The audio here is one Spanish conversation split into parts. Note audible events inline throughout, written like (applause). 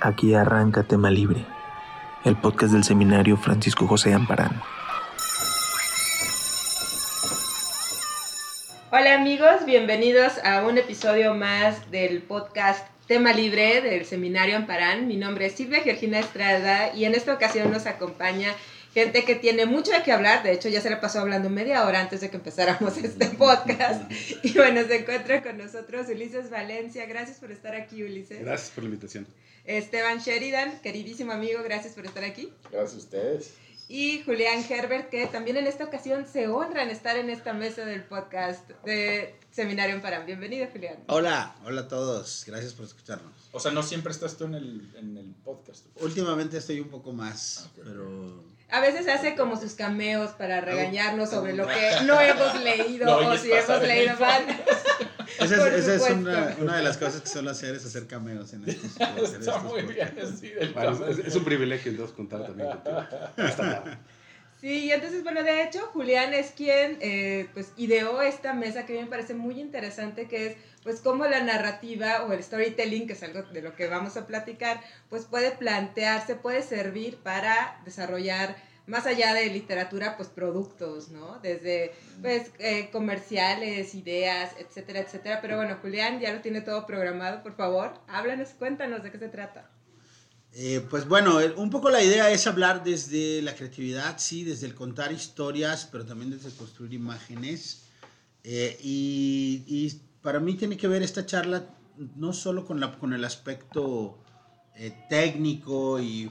Aquí arranca Tema Libre, el podcast del seminario Francisco José Amparán. Hola amigos, bienvenidos a un episodio más del podcast Tema Libre del Seminario Amparán. Mi nombre es Silvia Georgina Estrada y en esta ocasión nos acompaña gente que tiene mucho de qué hablar. De hecho, ya se le pasó hablando media hora antes de que empezáramos (laughs) este podcast. Y bueno, se encuentra con nosotros Ulises Valencia. Gracias por estar aquí, Ulises. Gracias por la invitación. Esteban Sheridan, queridísimo amigo, gracias por estar aquí. Gracias a ustedes. Y Julián Herbert, que también en esta ocasión se honra en estar en esta mesa del podcast de Seminario en Parán. Bienvenido, Julián. Hola, hola a todos. Gracias por escucharnos. O sea, no siempre estás tú en el, en el podcast. Últimamente estoy un poco más, pero A veces hace como sus cameos para regañarnos sobre lo que no hemos leído No, o si hemos leído mal. esa es, esa es supuesto. una, una de las cosas que suelo hacer es hacer cameos en estos, (laughs) Está estos muy bien del Bueno, es, es un privilegio entonces contar también contigo. Sí, y entonces, bueno, de hecho, Julián es quien eh, pues ideó esta mesa que a mí me parece muy interesante, que es pues cómo la narrativa o el storytelling, que es algo de lo que vamos a platicar, pues puede plantearse, puede servir para desarrollar más allá de literatura, pues productos, ¿no? Desde pues eh, comerciales, ideas, etcétera, etcétera. Pero bueno, Julián ya lo tiene todo programado, por favor, háblanos, cuéntanos de qué se trata. Eh, pues bueno, un poco la idea es hablar desde la creatividad, sí, desde el contar historias, pero también desde construir imágenes. Eh, y, y para mí tiene que ver esta charla no solo con, la, con el aspecto eh, técnico y,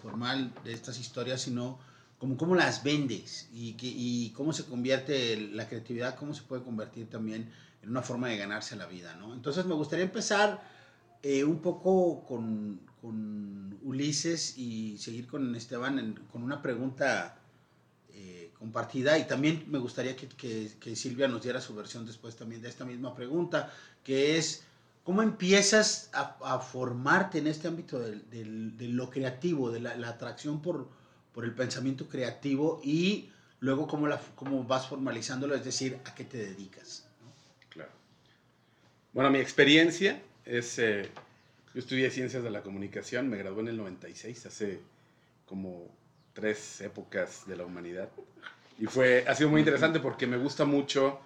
formal de estas historias, sino como cómo las vendes y, que, y cómo se convierte la creatividad, cómo se puede convertir también en una forma de ganarse la vida, ¿no? Entonces me gustaría empezar eh, un poco con, con Ulises y seguir con Esteban con una pregunta eh, compartida y también me gustaría que, que- Silvia nos diera su versión después también de esta misma pregunta, que es, ¿cómo empiezas a, formarte en este ámbito de lo creativo, de la, atracción por, por el pensamiento creativo y luego cómo, cómo vas formalizándolo, es decir, a qué te dedicas? Claro. Bueno, mi experiencia es, eh, yo estudié Ciencias de la Comunicación, me gradué en el 96, hace como tres épocas de la humanidad. Y fue, ha sido muy interesante porque me gusta mucho,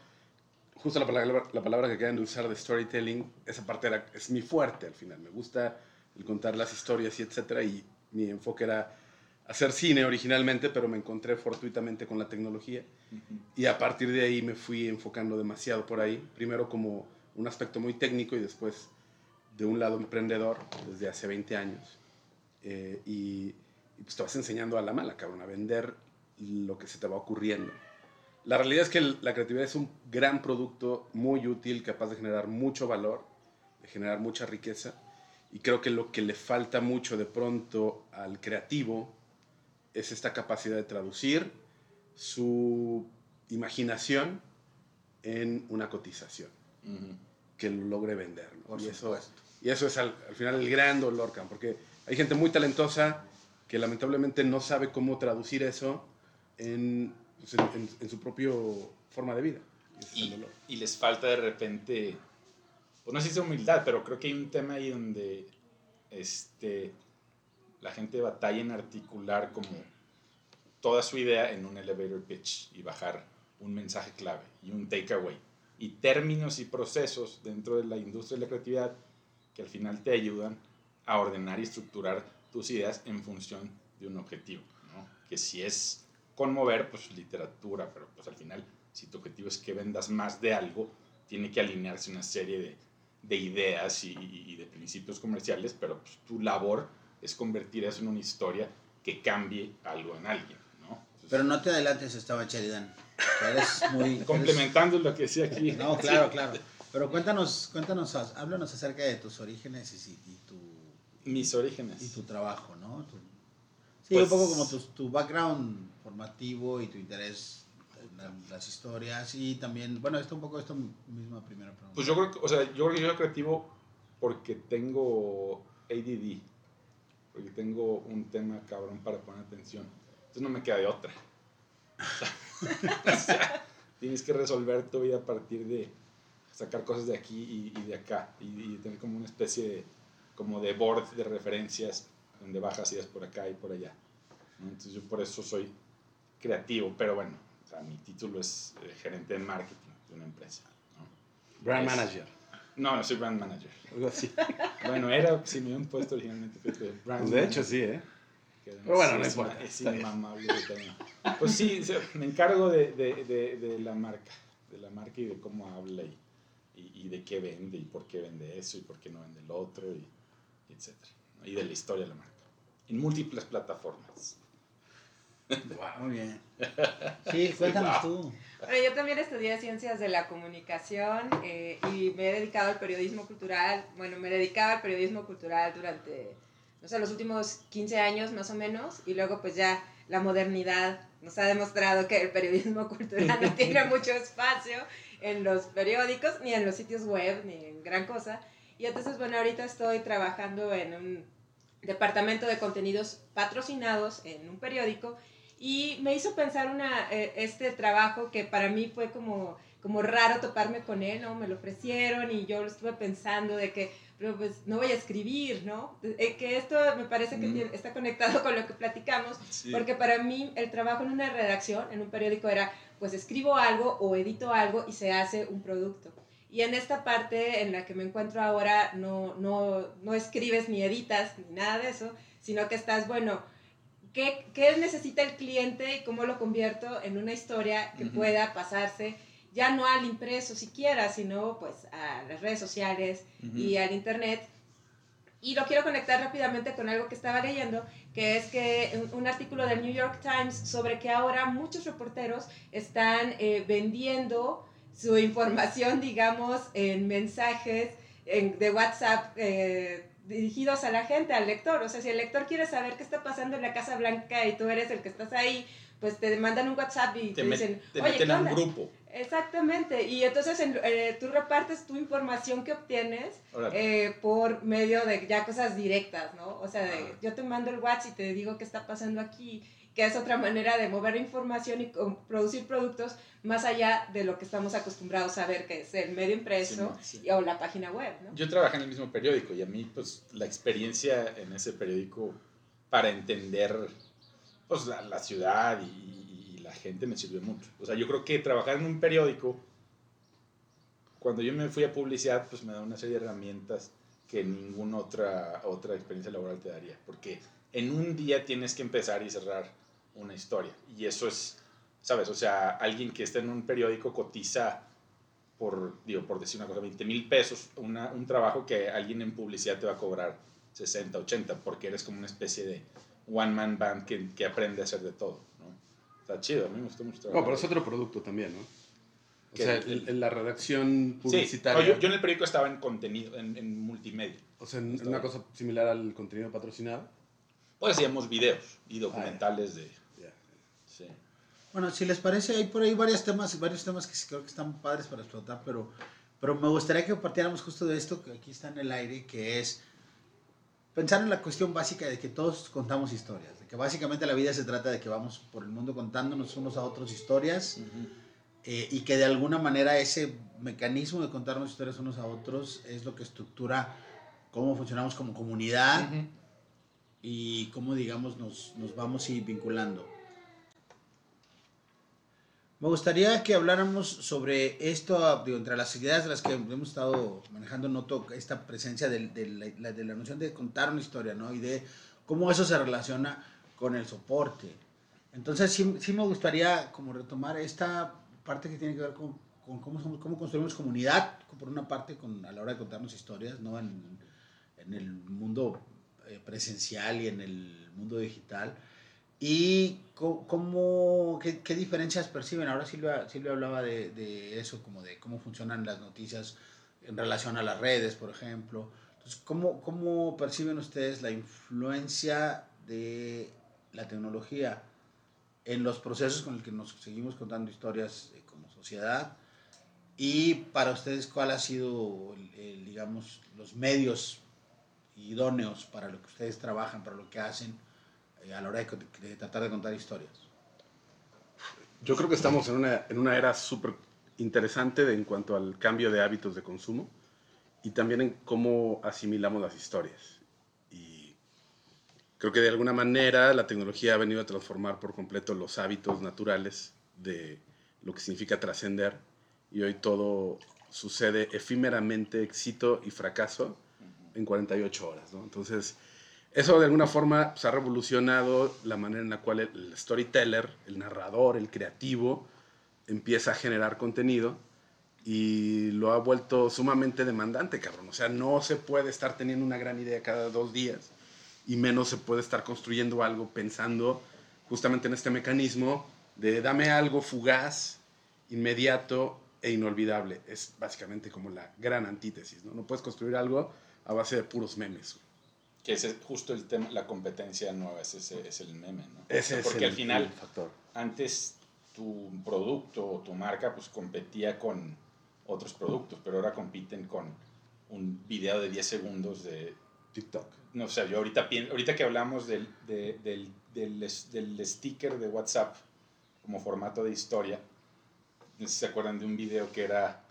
justo la palabra, la palabra que acaban de usar de storytelling, esa parte era, es mi fuerte al final. Me gusta el contar las historias y etcétera. Y mi enfoque era hacer cine originalmente, pero me encontré fortuitamente con la tecnología. Y a partir de ahí me fui enfocando demasiado por ahí. Primero como un aspecto muy técnico y después de un lado emprendedor desde hace 20 años. Eh, y, y pues te vas enseñando a la mala, cabrón, a vender lo que se te va ocurriendo. La realidad es que la creatividad es un gran producto, muy útil, capaz de generar mucho valor, de generar mucha riqueza. Y creo que lo que le falta mucho de pronto al creativo es esta capacidad de traducir su imaginación en una cotización Ujú. que lo logre vender. y, eso, y eso es al, al final el gran dolor, porque hay gente muy talentosa que lamentablemente no sabe cómo traducir eso en, pues, en, en- en su propio forma de vida. Y les falta de repente, pues no sé si es humildad, pero creo que hay un tema ahí donde este, la gente batalla en articular como toda su idea en un elevator pitch y bajar un mensaje clave y un takeaway y términos y procesos dentro de la industria de la creatividad que al final te ayudan a ordenar y estructurar tus ideas en función de un objetivo, ¿no? Que si es conmover, pues literatura, pero pues al final, si tu objetivo es que vendas más de algo, tiene que alinearse una serie de, de ideas y, y de principios comerciales, pero pues, tu labor es convertir eso en una historia que cambie algo en alguien, ¿no? Entonces, Pero no te adelantes, Esteban Sheridan. Eres muy... eres- complementando lo que decía aquí. No, claro, claro. Pero cuéntanos, cuéntanos, háblanos acerca de tus orígenes y, y tu, Mis orígenes. y tu trabajo, ¿no? Tu- sí, Pues- un poco como tu, tu background formativo y tu interés en la- las historias y también, bueno, esto un poco esto misma primera pregunta. Pues yo creo que, o sea, yo creo que yo soy creativo porque tengo ADD, porque tengo un tema cabrón para poner atención. Entonces no me queda de otra. (laughs) (laughs) O sea, tienes que resolver tu vida a partir de sacar cosas de aquí y, y de acá y, y tener como una especie de, como de board de referencias donde bajas ideas por acá y por allá. ¿no? Entonces yo por eso soy creativo, pero bueno, o sea, mi título es eh, gerente de marketing de una empresa. ¿no? Brand Es- manager. No, no soy brand manager. Algo así. (laughs) Bueno, era, si me habían puesto originalmente fíjate, brand Pues de hecho, manager. sí, ¿eh? Pero bueno, no es, importa, es inmamable. Pues sí, me encargo de, de, de, de la marca, de la marca y de cómo habla y, y, y de qué vende y por qué vende eso y por qué no vende el otro y, ¿no? Y de la historia de la marca. En múltiples plataformas. Muy bien. (laughs) Sí, cuéntanos tú. Bueno, yo también estudié ciencias de la comunicación eh, y me he dedicado al periodismo cultural. Bueno, me dedicaba al periodismo cultural durante, no sé, los últimos 15 años más o menos. Y luego pues ya la modernidad nos ha demostrado que el periodismo (laughs) cultural no tiene mucho espacio en los periódicos, ni en los sitios web, ni en gran cosa. Y entonces, bueno, ahorita estoy trabajando en un departamento de contenidos patrocinados en un periódico y me hizo pensar una, eh, este trabajo que para mí fue como, como raro toparme con él, ¿no? Me lo ofrecieron y yo lo estuve pensando de que, pero pues no voy a escribir, ¿no? Eh, que esto me parece que Mm. tiene- está conectado con lo que platicamos, porque para mí el trabajo en una redacción, en un periódico era, pues escribo algo o edito algo y se hace un producto. Y en esta parte en la que me encuentro ahora no, no, no escribes ni editas ni nada de eso, sino que estás, bueno, ¿qué, qué necesita el cliente y cómo lo convierto en una historia que Ujú. pueda pasarse ya no al impreso siquiera, sino pues a las redes sociales Ujú. y al internet. Y lo quiero conectar rápidamente con algo que estaba leyendo, que es que un, un artículo del New York Times sobre que ahora muchos reporteros están eh, vendiendo su información, digamos, en mensajes en- de WhatsApp eh, dirigidos a la gente, al lector. O sea, si el lector quiere saber qué está pasando en la Casa Blanca y tú eres el que estás ahí, pues te mandan un WhatsApp y te, dicen, te oye, meten ¿qué un onda?". grupo. Exactamente, y entonces en- eh, tú repartes tu información que obtienes eh, por medio de ya cosas directas, ¿no? O sea, de, Ah. yo te mando el WhatsApp y te digo qué está pasando aquí, que es otra manera de mover información y producir productos más allá de lo que estamos acostumbrados a ver, que es el medio impreso Sí, o la página web, ¿no? Yo trabajé en el mismo periódico y a mí, pues, la experiencia en ese periódico para entender, pues, la, la ciudad y, y la gente me sirvió mucho. O sea, yo creo que trabajar en un periódico, cuando yo me fui a publicidad, pues me da una serie de herramientas que ninguna otra, otra experiencia laboral te daría. Porque en un día tienes que empezar y cerrar una historia. Y eso es, ¿sabes? O sea, alguien que está en un periódico cotiza por, digo, por decir una cosa, 20 mil pesos, una- un trabajo que alguien en publicidad te va a cobrar 60, 80, porque eres como una especie de one-man band que, que aprende a hacer de todo, ¿no? Está chido, a mí me gustó mucho trabajar. No, pero es otro producto también, ¿no? O sea, el- en la redacción Sí, publicitaria. no, yo, yo en el periódico estaba en contenido, en, en multimedia. O sea, en- una cosa similar al contenido patrocinado. Pues hacíamos videos y documentales de... Sí. Bueno, si les parece, hay por ahí varios temas, varios temas que creo que están padres para explotar, pero, pero me gustaría que partiéramos justo de esto que aquí está en el aire, que es pensar en la cuestión básica de que todos contamos historias, de que básicamente la vida se trata de que vamos por el mundo contándonos unos a otros historias eh, y que de alguna manera ese mecanismo de contarnos historias unos a otros es lo que estructura cómo funcionamos como comunidad y cómo, digamos, nos, nos vamos a ir vinculando. Me gustaría que habláramos sobre esto, entre las ideas de las que hemos estado manejando, noto esta presencia de, la, de la noción de contar una historia, ¿no? Y de cómo eso se relaciona con el soporte. Entonces, sí, sí me gustaría como retomar esta parte que tiene que ver con, cómo, cómo construimos comunidad, por una parte, con, a la hora de contarnos historias, ¿no? En, en el mundo eh, presencial y en el mundo digital. ¿Y cómo, qué, qué diferencias perciben? Ahora Silvia, Silvia hablaba de, de eso, como de cómo funcionan las noticias en relación a las redes, por ejemplo. Entonces, ¿cómo, cómo perciben ustedes la influencia de la tecnología en los procesos con los que nos seguimos contando historias eh, como sociedad? Y para ustedes, ¿cuál ha sido, digamos, los medios idóneos para lo que ustedes trabajan, para lo que hacen a la hora de, de tratar de contar historias? Yo creo que estamos en una, en una era súper interesante de- en cuanto al cambio de hábitos de consumo y también en cómo asimilamos las historias. Y creo que de alguna manera la tecnología ha venido a transformar por completo los hábitos naturales de lo que significa trascender y hoy todo sucede efímeramente éxito y fracaso en 48 horas. ¿no? Entonces, eso de alguna forma pues, ha revolucionado la manera en la cual el storyteller, el narrador, el creativo, empieza a generar contenido y lo ha vuelto sumamente demandante, cabrón. O sea, no se puede estar teniendo una gran idea cada dos días y menos se puede estar construyendo algo pensando justamente en este mecanismo de dame algo fugaz, inmediato e inolvidable. Es básicamente como la gran antítesis, ¿no? No puedes construir algo a base de puros memes. Que ese es justo el tema, la competencia nueva, ese, ese es el meme, ¿no? Ese Porque es el, al final, factor. antes tu producto o tu marca pues competía con otros productos, pero ahora compiten con un video de 10 segundos de... TikTok. No sé, yo ahorita, ahorita que hablamos del, de- del, del, es- del sticker de WhatsApp como formato de historia, no sé si se acuerdan de un video que era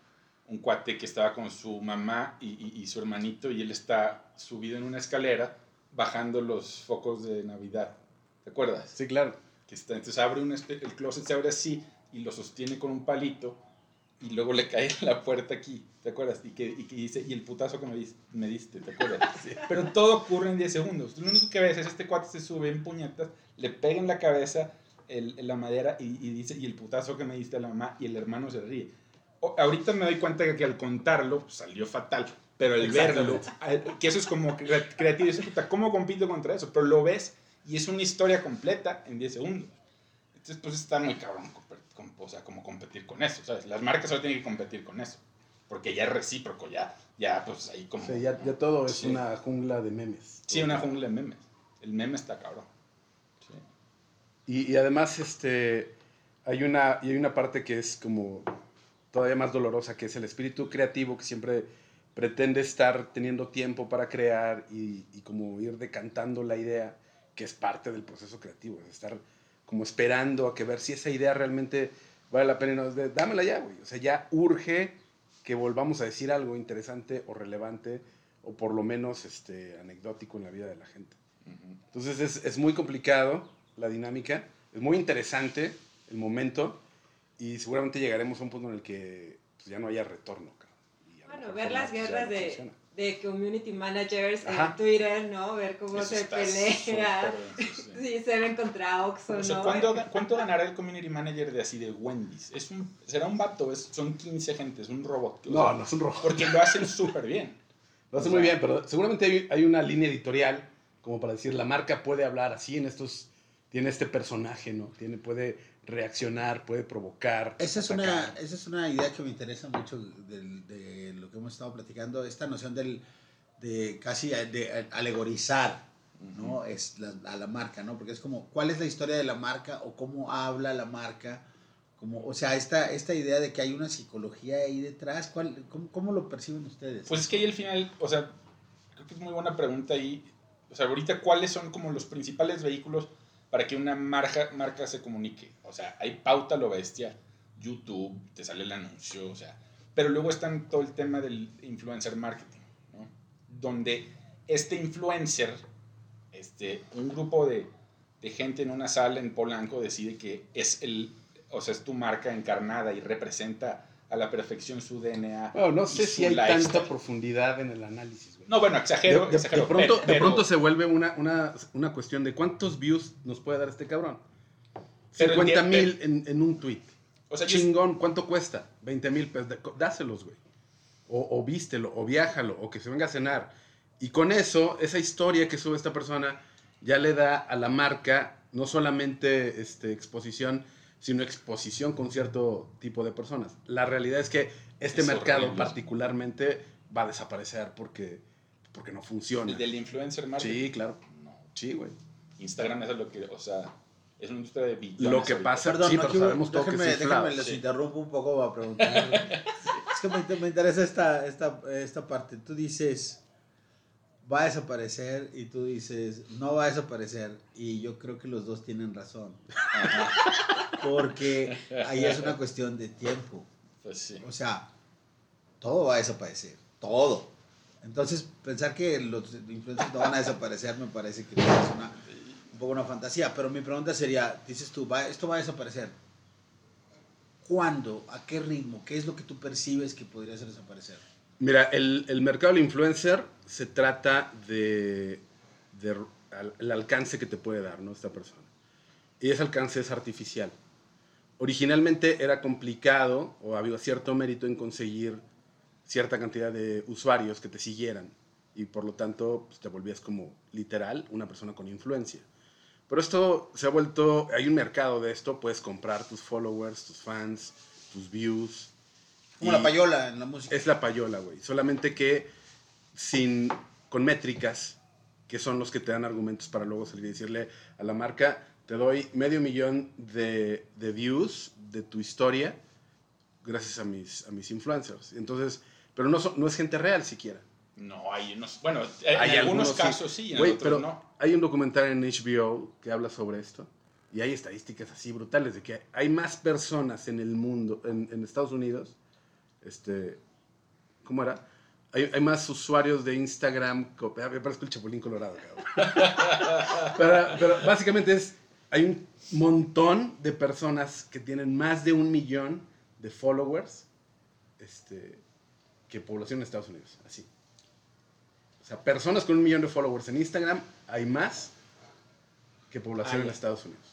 un cuate que estaba con su mamá y, y- y su hermanito y él está subido en una escalera bajando los focos de Navidad. ¿Te acuerdas? Sí, claro. que está, entonces abre un espe- el closet se abre así y lo sostiene con un palito y luego le cae la puerta aquí, ¿te acuerdas? Y que, y que dice, y el putazo que me, dis- me diste, ¿te acuerdas? (laughs) Pero todo ocurre en 10 segundos. Lo único que ves es este cuate se sube en puñetas, le pega en la cabeza el, la madera y, y dice, y el putazo que me diste a la mamá y el hermano se ríe. Ahorita me doy cuenta que, al contarlo pues, salió fatal, pero al verlo, que eso es como cre- creativo, dices, puta, ¿cómo compito contra eso? Pero lo ves y es una historia completa en 10 segundos. Entonces, pues está muy cabrón, com- o sea, como competir con eso, ¿sabes? Las marcas solo tienen que competir con eso, porque ya es recíproco, ya, ya, pues ahí como... O sea, ya, ya todo es Sí. una jungla de memes. Sí, una jungla de memes. El meme está cabrón. Sí. Y, y además, este, hay una, y hay una parte que es como todavía más dolorosa, que es el espíritu creativo que siempre pretende estar teniendo tiempo para crear y, y como ir decantando la idea, que es parte del proceso creativo, es estar como esperando a que ver si esa idea realmente vale la pena y no es de, dámela ya, güey. O sea, ya urge que volvamos a decir algo interesante o relevante o por lo menos este, anecdótico en la vida de la gente. Entonces es, es muy complicado la dinámica, es muy interesante el momento y seguramente llegaremos a un punto en el que pues, ya no haya retorno. Bueno, ver no, las guerras de, de community managers Ajá. en Twitter, ¿no? Ver cómo Eso se está pelea. súper denso, (laughs) sí. Sí, se ven contra Oxxo, O sea, ¿no? ¿cuánto, (laughs) ¿cuánto ganará el community manager de así de Wendy's? Es un, será un vato, es, son 15 gentes, un robot. o No, sea, no es un rojo. Porque lo hacen súper bien. (laughs) Lo hace o muy sea- bien, pero seguramente hay, hay una línea editorial como para decir, la marca puede hablar así en estos, tiene este personaje, ¿no? Tiene, puede reaccionar, puede provocar. Esa es, una, esa es una idea que me interesa mucho del- de, lo que hemos estado platicando, esta noción del, de casi de alegorizar ¿no? es la- a la marca, ¿no? Porque es como, ¿cuál es la historia de la marca o cómo habla la marca? Como, o sea, esta, esta idea de que hay una psicología ahí detrás, ¿cuál, cómo, cómo lo perciben ustedes? Pues es que ahí al final, o sea, creo que es muy buena pregunta ahí. O sea, ahorita, ¿cuáles son como los principales vehículos para que una marca, marca se comunique? O sea, hay pauta lo bestia, YouTube, te sale el anuncio, o sea, pero luego están todo el tema del influencer marketing, ¿no? Donde este influencer, este, un grupo de, de gente en una sala en Polanco decide que es el, o sea, es tu marca encarnada y representa a la perfección su DNA. Bueno, no sé si hay lifestyle. tanta profundidad en el análisis. No, bueno, exagero, de, exagero, de pronto, pero- de pronto pero- se vuelve una, una, una cuestión de cuántos views nos puede dar este cabrón. Pero el 50 día- mil en, en un tweet. o sea, Chingón, ¿cuánto cuesta? 20 mil pesos. Dáselos, güey. O, o vístelo, o viájalo, o que se venga a cenar. Y con eso, esa historia que sube esta persona ya le da a la marca no solamente este, exposición, sino exposición con cierto tipo de personas. La realidad es que este Es mercado horrible. particularmente va a desaparecer porque, porque no funciona. el del influencer marketing. Sí, claro. No, Sí, güey. Instagram es lo que, o sea, es una industria de billones. Lo que pasa, Perdón, sí, no pero quiero- sabemos todo que inflado. déjenme les sí. interrumpo un poco para preguntar. (laughs) es que me, me interesa esta, esta, esta parte. Tú dices, va a desaparecer y tú dices, no va a desaparecer. Y yo creo que los dos tienen razón. Ajá, Porque ahí es una cuestión de tiempo. pues sí. O sea, todo va a desaparecer. Todo. Entonces, pensar que los influencers no van a desaparecer me parece que es una, un poco una fantasía. Pero mi pregunta sería, dices tú, va, esto va a desaparecer. ¿Cuándo? ¿A qué ritmo? ¿Qué es lo que tú percibes que podría hacer desaparecer? Mira, el, el mercado del influencer se trata de, de al- el alcance que te puede dar ¿no? esta persona. Y ese alcance es artificial. Originalmente era complicado o había cierto mérito en conseguir cierta cantidad de usuarios que te siguieran y por lo tanto pues, te volvías como literal una persona con influencia. Pero esto se ha vuelto, hay un mercado de esto, puedes comprar tus followers, tus fans, tus views. Como la payola en la música. es la payola, güey. Solamente que sin, con métricas, que son los que te dan argumentos para luego salir y decirle a la marca, te doy medio millón de, de views de tu historia gracias a mis, a mis influencers. Entonces, pero no, son- no es gente real siquiera. No, hay unos. Bueno, en Hay algunos sí. casos sí, en Güey, otros pero no. hay un documental en HBO que habla sobre esto y hay estadísticas así brutales de que hay más personas en el mundo, en, en Estados Unidos, este, ¿cómo era? Hay, hay más usuarios de Instagram, ah, me parezco el Chapulín Colorado, cabrón. (laughs) pero, pero básicamente es, hay un montón de personas que tienen más de un millón de followers este, que población en Estados Unidos, así. O sea, personas con un millón de followers en Instagram hay más que población Ah, en. Estados Unidos.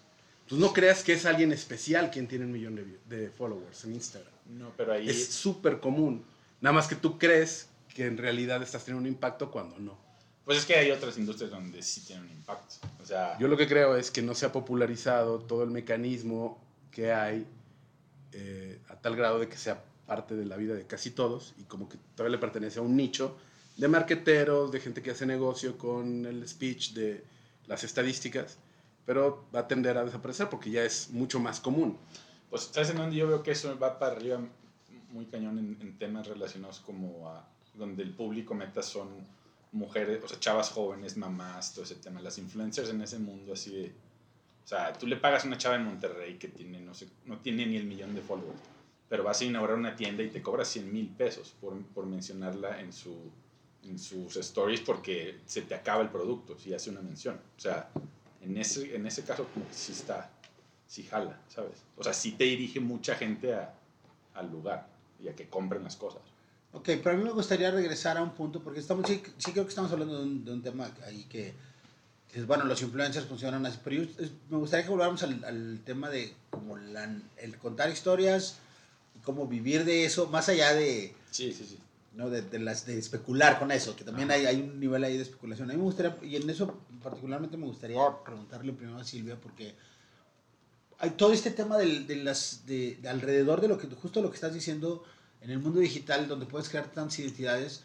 Entonces no creas que es alguien especial quien tiene un millón de, de followers en Instagram. No, pero ahí. Es súper común. Nada más que tú crees que en realidad estás teniendo un impacto cuando no. Pues es que hay otras industrias donde sí tienen un impacto. O sea, Yo lo que creo es que no se ha popularizado todo el mecanismo que hay eh, a tal grado de que sea parte de la vida de casi todos y como que todavía le pertenece a un nicho de marqueteros, de gente que hace negocio con el speech de las estadísticas, pero va a tender a desaparecer porque ya es mucho más común. pues sabes en donde yo veo que eso va para arriba muy cañón en, en temas relacionados como a donde el público meta son mujeres, o sea, chavas jóvenes, mamás, todo ese tema, las influencers en ese mundo así de, o sea, tú le pagas a una chava en Monterrey que tiene, no sé, no tiene ni el millón de followers, pero vas a inaugurar una tienda y te cobra 100 mil pesos por, por mencionarla en, su, en sus stories porque se te acaba el producto si hace una mención. O sea, en ese, en ese caso como que sí está, sí jala, ¿sabes? O sea, sí te dirige mucha gente a, al lugar y a que compren las cosas. Ok, pero a mí me gustaría regresar a un punto, porque estamos, sí, sí creo que estamos hablando de un, de un tema ahí que, bueno, los influencers funcionan así, pero yo, es- me gustaría que volvamos al, al tema de como la- el contar historias cómo vivir de eso, más allá de, Sí, sí, sí. ¿no? de, de las, de especular con eso, que también hay, hay un nivel ahí de especulación. A mí me gustaría, y en eso particularmente me gustaría preguntarle primero a Silvia, porque hay todo este tema del- de, las, de, de alrededor de lo que justo lo que estás diciendo en el mundo digital, donde puedes crear tantas identidades,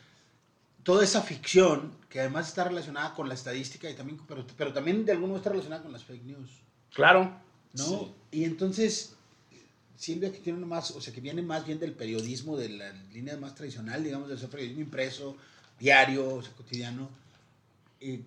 toda esa ficción que además está relacionada con la estadística y también, pero, pero también de algún modo está relacionada con las fake news. Claro. ¿no? Sí. Y entonces, Silvia que tiene más, o sea, que viene más bien del periodismo, de la línea más tradicional, digamos, del periodismo impreso, diario, o sea, cotidiano. eh,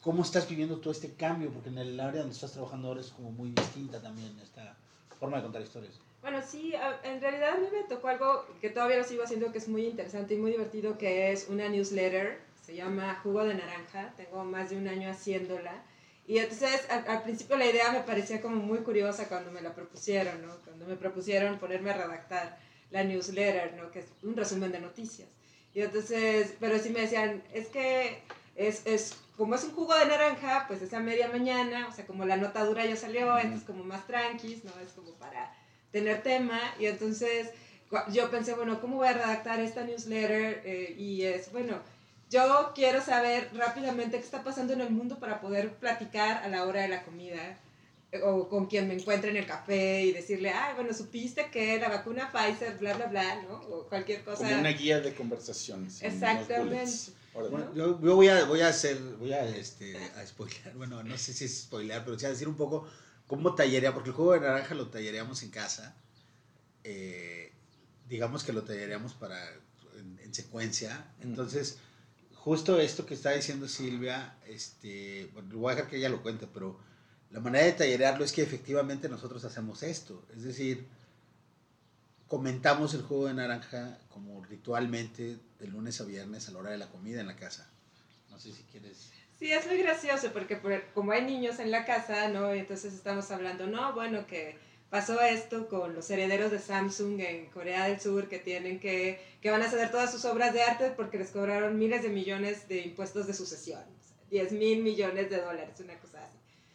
¿Cómo estás viviendo todo este cambio? Porque en el área donde estás trabajando ahora es como muy distinta también esta forma de contar historias. Bueno, sí, en realidad a mí me tocó algo que todavía lo sigo haciendo que es muy interesante y muy divertido, que es una newsletter, se llama Jugo de Naranja, tengo más de un año haciéndola. Y entonces al, al principio la idea me parecía como muy curiosa cuando me la propusieron, ¿no? Cuando me propusieron ponerme a redactar la newsletter, ¿no? Que es un resumen de noticias. Y entonces, pero sí me decían, es que es, es como es un jugo de naranja, pues es a media mañana, o sea, como la nota dura ya salió, esto es como más tranquis, ¿no? Es como para tener tema y entonces yo pensé, bueno, ¿cómo voy a redactar esta newsletter? Eh, y es, bueno, yo quiero saber rápidamente qué está pasando en el mundo para poder platicar a la hora de la comida eh, o con quien me encuentre en el café y decirle, ah, bueno, supiste que la vacuna Pfizer, bla, bla, bla, ¿no? O cualquier cosa. Como una guía de conversaciones. Exactamente. Bueno, yo, yo voy a, voy a hacer, voy a, este, a spoilear, bueno, no sé si es spoilear, pero sí a decir un poco cómo tallería, porque el juego de naranja lo talleríamos en casa, eh, digamos que lo talleríamos para, en, en secuencia, entonces, justo esto que está diciendo Silvia, este, bueno, voy a dejar que ella lo cuente, pero la manera de tallerearlo es que efectivamente nosotros hacemos esto, es decir, comentamos el juego de naranja como ritualmente de lunes a viernes a la hora de la comida en la casa. No sé si quieres... Sí, es muy gracioso porque como hay niños en la casa, ¿no? Entonces estamos hablando, no, bueno, que pasó esto con los herederos de Samsung en Corea del Sur que tienen que, que van a ceder todas sus obras de arte porque les cobraron miles de millones de impuestos de sucesión, 10 mil millones de dólares, una cosa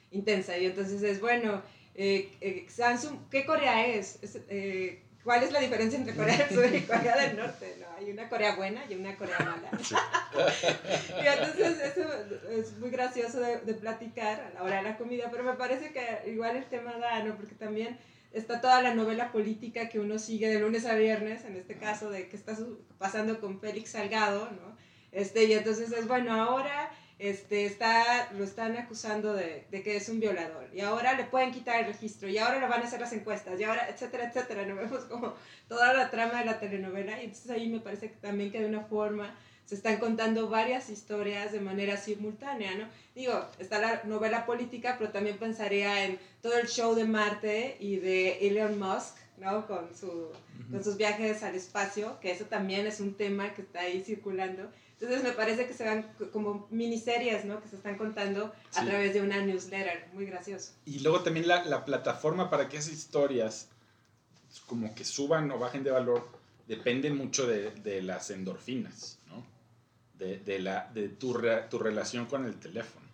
intensa. Y entonces es, bueno, eh, eh, Samsung, ¿qué Corea es? eh, ¿Cuál es la diferencia entre Corea del Sur y Corea del Norte? ¿no? Hay una Corea buena y una Corea mala. (laughs) y entonces eso es muy gracioso de, de, platicar a la hora de la comida, pero me parece que igual el tema da, ¿no? Porque también está toda la novela política que uno sigue de lunes a viernes, en este caso de que está pasando con Félix Salgado, ¿no? Este, y entonces es, bueno, ahora este, está, lo están acusando de, de, que es un violador y ahora le pueden quitar el registro y ahora le van a hacer las encuestas y ahora, etcétera, etcétera. No vemos como toda la trama de la telenovela y entonces ahí me parece que también que de una forma se están contando varias historias de manera simultánea, ¿no? Digo, está la novela política, pero también pensaría en todo el show de Marte y de Elon Musk, ¿no? Con, su, uh -huh. con sus viajes al espacio, que eso también es un tema que está ahí circulando. Entonces me parece que se van como miniseries, ¿no? Que se están contando a sí. través de una newsletter, muy gracioso. Y luego también la, la, plataforma para que esas historias como que suban o bajen de valor dependen mucho de, de las endorfinas, ¿no? De, de, la, de tu, re, tu relación con el teléfono.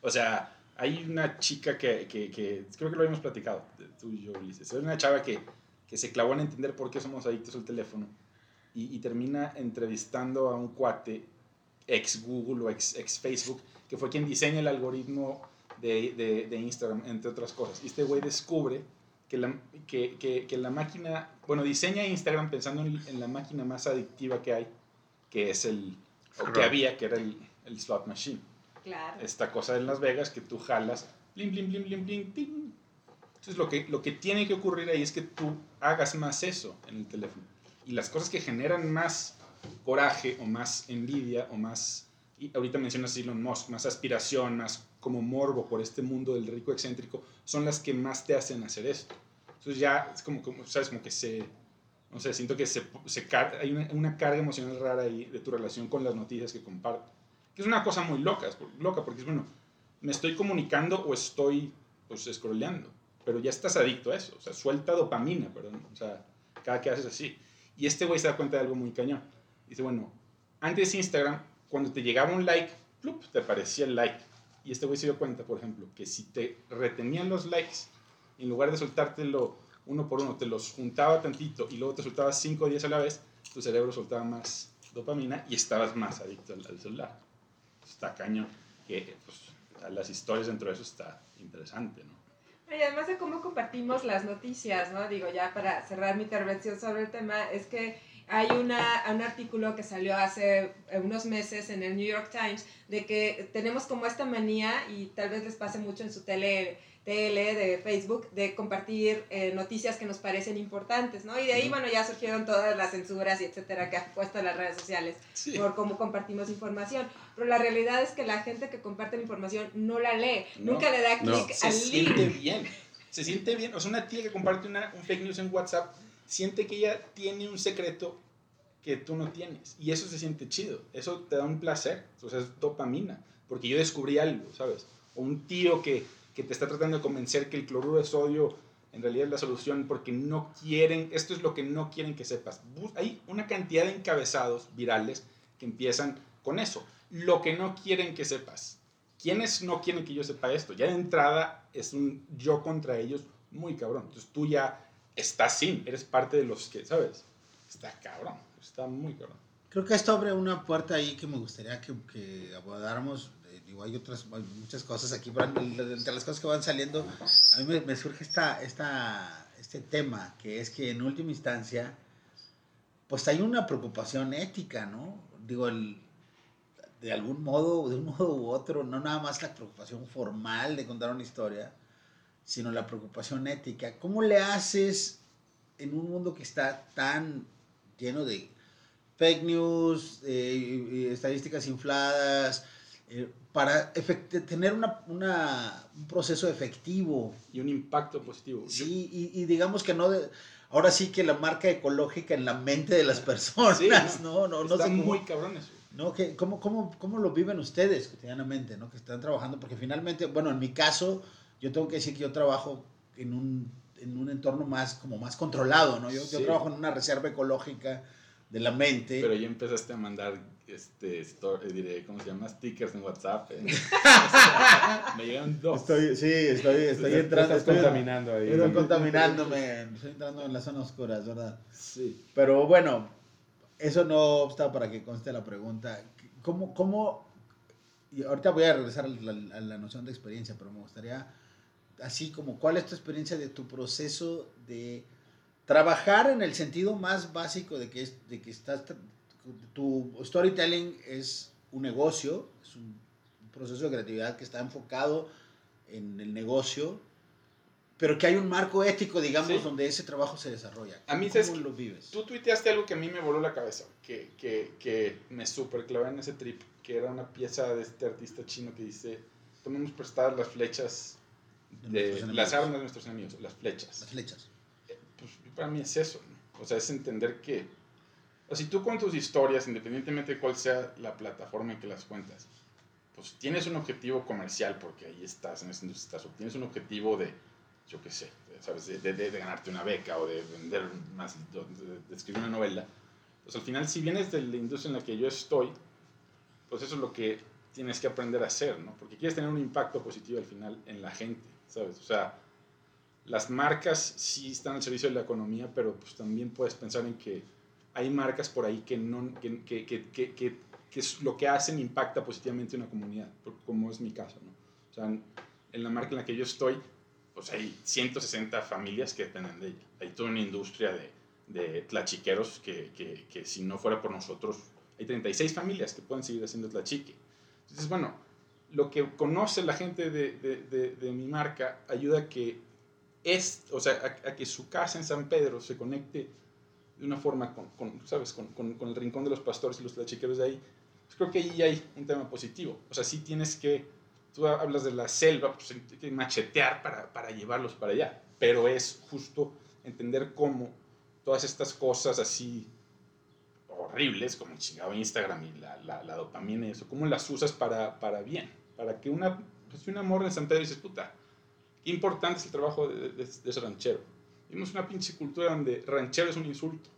O sea, hay una chica que, que, que creo que lo habíamos platicado, tú y yo, Ulises. Es una chava que, que se clavó en entender por qué somos adictos al teléfono y, y, termina entrevistando a un cuate, ex Google o ex, ex Facebook, que fue quien diseña el algoritmo de, de, de Instagram, entre otras cosas. Y este güey descubre que la, que, que, que la máquina, bueno, diseña Instagram pensando en, en, la máquina más adictiva que hay, que es el, o que había, que era el, el slot machine. Claro. Esta cosa en Las Vegas que tú jalas, blim, blim, blim, blim, blim, blim. Entonces lo que, lo que tiene que ocurrir ahí es que tú hagas más eso en el teléfono y las cosas que generan más coraje o más envidia o más, y ahorita mencionas Elon Musk, más aspiración, más como morbo por este mundo del rico excéntrico, son las que más te hacen hacer esto. Entonces ya es como, como ¿sabes? Como que se, no sé, siento que se, se hay una, una, carga emocional rara ahí de tu relación con las noticias que comparto. Que es una cosa muy loca, loca porque es bueno, me estoy comunicando o estoy pues scrolleando, pero ya estás adicto a eso, o sea, suelta dopamina, perdón, o sea, cada que haces así. Y este güey se da cuenta de algo muy cañón. Dice, bueno, antes Instagram, cuando te llegaba un like, plup, te aparecía el like. Y este güey se dio cuenta, por ejemplo, que si te retenían los likes, en lugar de soltártelo uno por uno, te los juntaba tantito y luego te soltaba 5 o 10 a la vez, tu cerebro soltaba más dopamina y estabas más adicto al, al celular. Está cañón. Que pues, las historias dentro de eso está interesante, ¿no? Y además de cómo compartimos las noticias, ¿no? Digo, ya para cerrar mi intervención sobre el tema, es que hay una, un artículo que salió hace unos meses en el New York Times de que tenemos como esta manía, y tal vez les pase mucho en su tele, tele de Facebook, de compartir eh, noticias que nos parecen importantes, ¿no? Y de ahí, bueno, ya surgieron todas las censuras y etcétera que han puesto las redes sociales sí. por cómo compartimos información. Pero la realidad es que la gente que comparte la información no la lee, no, nunca le da clic no. al Se link. siente bien, se siente bien. O sea, una tía que comparte una, un fake news en WhatsApp siente que ella tiene un secreto que tú no tienes. Y eso se siente chido. Eso te da un placer. O sea, es dopamina. Porque yo descubrí algo, ¿sabes? O un tío que, que te está tratando de convencer que el cloruro de sodio en realidad es la solución porque no quieren, esto es lo que no quieren que sepas. Hay una cantidad de encabezados virales que empiezan con eso. Lo que no quieren que sepas. ¿Quiénes no quieren que yo sepa esto? Ya de entrada es un yo contra ellos muy cabrón. Entonces tú ya estás sin, eres parte de los que, ¿sabes? Está cabrón, está muy cabrón. Creo que esto abre una puerta ahí que me gustaría que, que abordáramos. Eh, digo, hay otras, hay muchas cosas aquí, pero entre las cosas que van saliendo, a mí me, me surge esta, esta, este tema, que es que en última instancia, pues hay una preocupación ética, ¿no? Digo, el, de algún modo, de un modo u otro, no nada más la preocupación formal de contar una historia, sino la preocupación ética. ¿Cómo le haces en un mundo que está tan lleno de fake news, eh, estadísticas infladas, eh, para tener una, una, un proceso efectivo? Y un impacto positivo. Sí, y, y digamos que no... De, ahora sí que la marca ecológica en la mente de las personas, Sí, no, (laughs) no, no, Están sé cómo- muy cabrones. ¿no? Que, ¿cómo, cómo, ¿Cómo lo viven ustedes cotidianamente, ¿no? Que están trabajando, porque finalmente, bueno, en mi caso, yo tengo que decir que yo trabajo en un, en un entorno más, como más controlado, ¿no? Yo, trabajo en una reserva ecológica de la mente. Pero ya empezaste a mandar, este, sto- eh, diré, ¿cómo se llama? Stickers en WhatsApp. eh. (laughs) Me llegan dos. Estoy, sí, estoy, estoy entrando, estás estoy, contaminando ahí. estoy contaminándome, estoy entrando en las zonas oscuras, ¿verdad? Sí. Pero bueno, eso no obsta para que conste la pregunta. ¿Cómo, cómo, y ahorita voy a regresar a la, a la noción de experiencia, pero me gustaría, así como, ¿cuál es tu experiencia de tu proceso de trabajar en el sentido más básico de que, es, de que estás, tu storytelling es un negocio, es un proceso de creatividad que está enfocado en el negocio, pero que hay un marco ético, digamos, Sí. donde ese trabajo se desarrolla. A mí, ¿Cómo lo vives? Tú tuiteaste algo que a mí me voló la cabeza, que, que, que me super clavé en ese trip, que era una pieza de este artista chino que dice, tomemos prestadas las flechas, De las armas de nuestros enemigos, las flechas. Las flechas. Pues para mí es eso, ¿no? O sea, es entender que, o sea, si tú con tus historias, independientemente de cuál sea la plataforma en que las cuentas, pues tienes un objetivo comercial, porque ahí estás, en esa industria estás, o tienes un objetivo de, yo qué sé, de, ¿sabes? De, de- de ganarte una beca o de vender más, de escribir una novela. Pues al final, si vienes de la industria en la que yo estoy, pues eso es lo que tienes que aprender a hacer, ¿no? Porque quieres tener un impacto positivo al final en la gente, ¿sabes? O sea, las marcas sí están al servicio de la economía, pero pues también puedes pensar en que hay marcas por ahí que, no, que, que, que, que, lo que hacen impacta positivamente una comunidad, como es mi caso, ¿no? O sea, en la marca en la que yo estoy, pues hay 160 familias que dependen de ella. Hay toda una industria de, de tlachiqueros que, que, que si no fuera por nosotros, hay 36 familias que pueden seguir haciendo tlachique. Entonces, bueno, lo que conoce la gente de, de, de, de mi marca ayuda a que es, o sea, a, a que su casa en San Pedro se conecte de una forma con, con, ¿sabes? Con, con, con el rincón de los pastores y los tlachiqueros de ahí. Pues creo que ahí hay un tema positivo. O sea, sí tienes que, tú hablas de la selva, pues hay que machetear para, para llevarlos para allá. Pero es justo entender cómo todas estas cosas así horribles, como el chingado Instagram y la, la, la dopamina y eso, cómo las usas para, para bien. Para que una, pues una en San Pedro dices, puta, qué importante es el trabajo de, ese ranchero. Vimos una pinche cultura donde ranchero es un insulto.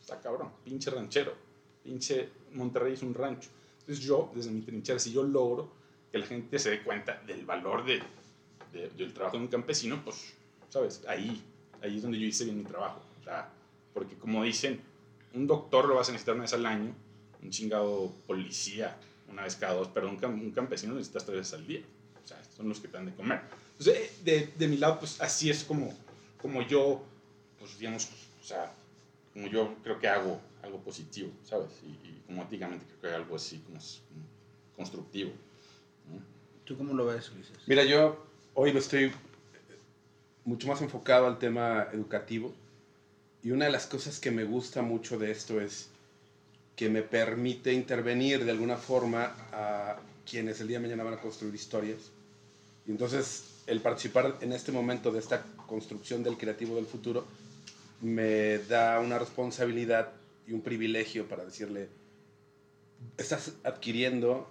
Está cabrón, pinche ranchero. Pinche Monterrey es un rancho. Entonces yo, desde mi trinchera, si yo logro que la gente se dé cuenta del valor de, de- del trabajo de un campesino, pues, ¿sabes? Ahí, ahí es donde yo hice bien mi trabajo. Porque como dicen, un doctor lo vas a necesitar una vez al año, un chingado policía una vez cada dos, pero un, un campesino necesitas tres veces al día. O sea, son los que te dan de comer. Entonces, eh, de, de mi lado, pues así es como, como yo, pues digamos, o sea, como yo creo que hago algo positivo, ¿sabes? Y, y como éticamente creo que hay algo así como, como constructivo. ¿no? ¿Tú cómo lo ves, Ulises? Mira, yo hoy lo estoy mucho más enfocado al tema educativo y una de las cosas que me gusta mucho de esto es que me permite intervenir de alguna forma a quienes el día de mañana van a construir historias. Y entonces el participar en este momento de esta construcción del creativo del futuro me da una responsabilidad y un privilegio para decirle, estás adquiriendo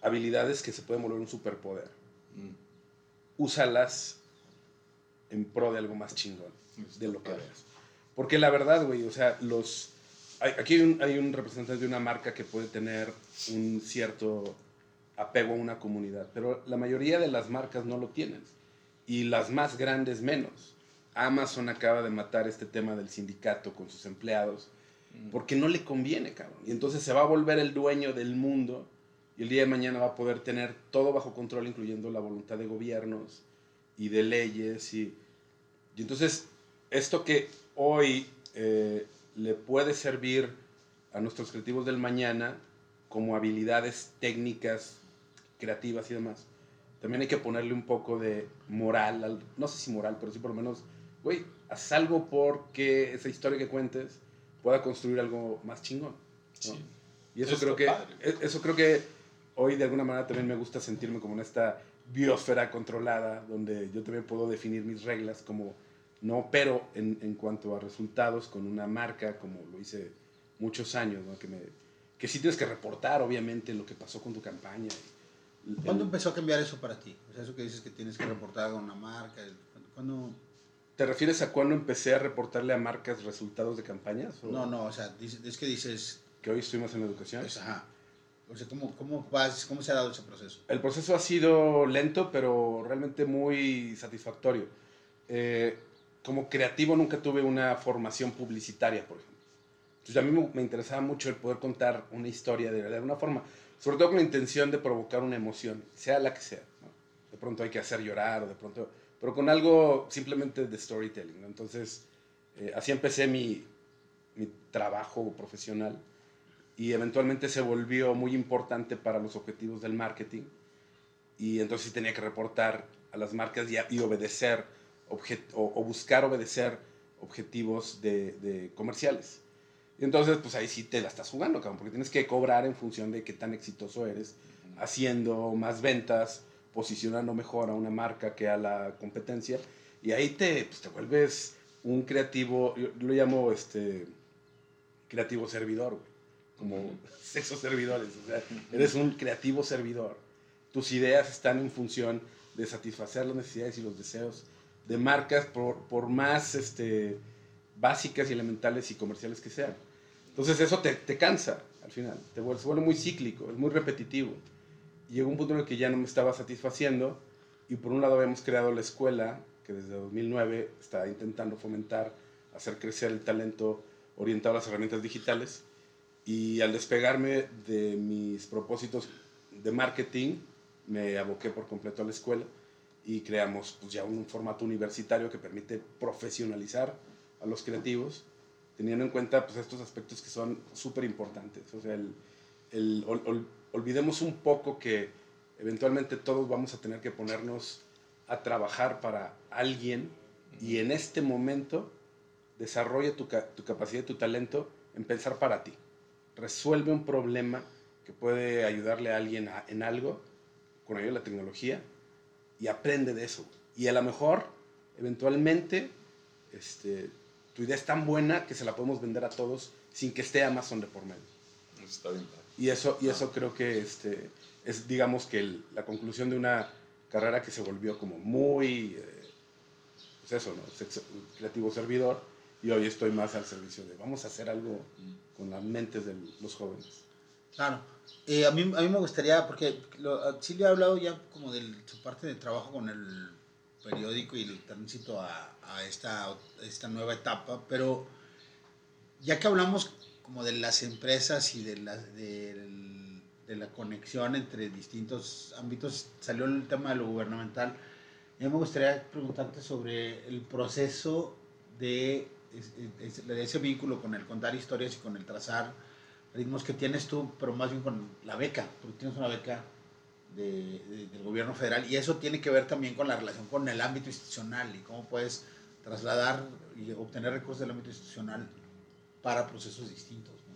habilidades que se pueden volver un superpoder Mm. úsalas en pro de algo más chingón de lo que veas. Porque la verdad, güey, o sea, los... hay- aquí hay un, hay un representante de una marca que puede tener un cierto apego a una comunidad, pero la mayoría de las marcas no lo tienen. Y las más grandes menos. Amazon acaba de matar este tema del sindicato con sus empleados Mm. porque no le conviene, cabrón. Y entonces se va a volver el dueño del mundo y el día de mañana va a poder tener todo bajo control, incluyendo la voluntad de gobiernos y de leyes. Y, y entonces, esto que hoy eh, le puede servir a nuestros creativos del mañana como habilidades técnicas, creativas y demás, también hay que ponerle un poco de moral, al- no sé si moral, pero sí por lo menos, güey, haz algo porque esa historia que cuentes pueda construir algo más chingón. ¿no? Sí. Y eso, Eso creo que, padre. e- eso creo que hoy de alguna manera también me gusta sentirme como en esta biosfera controlada, donde yo también puedo definir mis reglas como no, pero en, en cuanto a resultados con una marca, como lo hice muchos años, ¿no? que, me, que sí tienes que reportar, obviamente, lo que pasó con tu campaña. El- ¿Cuándo el- empezó a cambiar eso para ti? O sea, eso que dices que tienes que reportar a una marca. ¿Cuándo? ¿Te refieres a cuando empecé a reportarle a marcas resultados de campañas? o No, no, o sea, es que dices, Que hoy estuvimos en la educación. pues, ajá. O sea, ¿cómo, cómo, vas, ¿cómo se ha dado ese proceso? El proceso ha sido lento, pero realmente muy satisfactorio. Eh, como creativo nunca tuve una formación publicitaria, por ejemplo. Entonces a mí me, interesaba mucho el poder contar una historia de, alguna forma, sobre todo con la intención de provocar una emoción, sea la que sea. ¿no? De pronto hay que hacer llorar o de pronto, pero con algo simplemente de storytelling. ¿no? Entonces eh, así empecé mi, mi trabajo profesional y eventualmente se volvió muy importante para los objetivos del marketing y entonces tenía que reportar a las marcas y, y obedecer o, o buscar obedecer objetivos de, de comerciales. Y entonces pues ahí sí te la estás jugando, cabrón, porque tienes que cobrar en función de qué tan exitoso eres, haciendo más ventas, posicionando mejor a una marca que a la competencia y ahí te, pues, te vuelves un creativo, yo lo llamo este creativo servidor, güey, como (laughs) sexo servidores, o sea, eres un creativo servidor. Tus ideas están en función de satisfacer las necesidades y los deseos de marcas por, por más este, básicas y elementales y comerciales que sean. Entonces eso te, te cansa al final, te vuelve, se vuelve muy cíclico, es muy repetitivo. Llegó un punto en el que ya no me estaba satisfaciendo y por un lado habíamos creado la escuela que desde 2009 está intentando fomentar, hacer crecer el talento orientado a las herramientas digitales y al despegarme de mis propósitos de marketing me aboqué por completo a la escuela y creamos pues, ya un formato universitario que permite profesionalizar a los creativos teniendo en cuenta pues, estos aspectos que son súper importantes. O sea, el, el- ol- ol- olvidemos un poco que eventualmente todos vamos a tener que ponernos a trabajar para alguien y en este momento desarrolla tu, tu capacidad tu talento en pensar para ti. Resuelve un problema que puede ayudarle a alguien a- en algo con ayuda de la tecnología y aprende de eso. Y a lo mejor, eventualmente, este, tu idea es tan buena que se la podemos vender a todos sin que esté Amazon de por medio. Eso está bien. Y eso, y eso creo que este, es, digamos, que el- la conclusión de una carrera que se volvió como muy, eh, pues eso, ¿no? Sexo- creativo servidor. Y hoy estoy más al servicio de vamos a hacer algo con las mentes de los jóvenes. Claro. Eh, a, mí, a mí me gustaría, porque lo, Silvia ha hablado ya como de su parte de trabajo con el periódico y el tránsito a, esta, esta nueva etapa, pero ya que hablamos como de las empresas y de la, de la conexión entre distintos ámbitos, salió el tema de lo gubernamental. Y a mí me gustaría preguntarte sobre el proceso de, de ese vínculo con el contar historias y con el trazar ritmos que tienes tú, pero más bien con la beca, porque tienes una beca de- de- del gobierno federal y eso tiene que ver también con la relación con el ámbito institucional y cómo puedes trasladar y obtener recursos del ámbito institucional para procesos distintos. ¿no?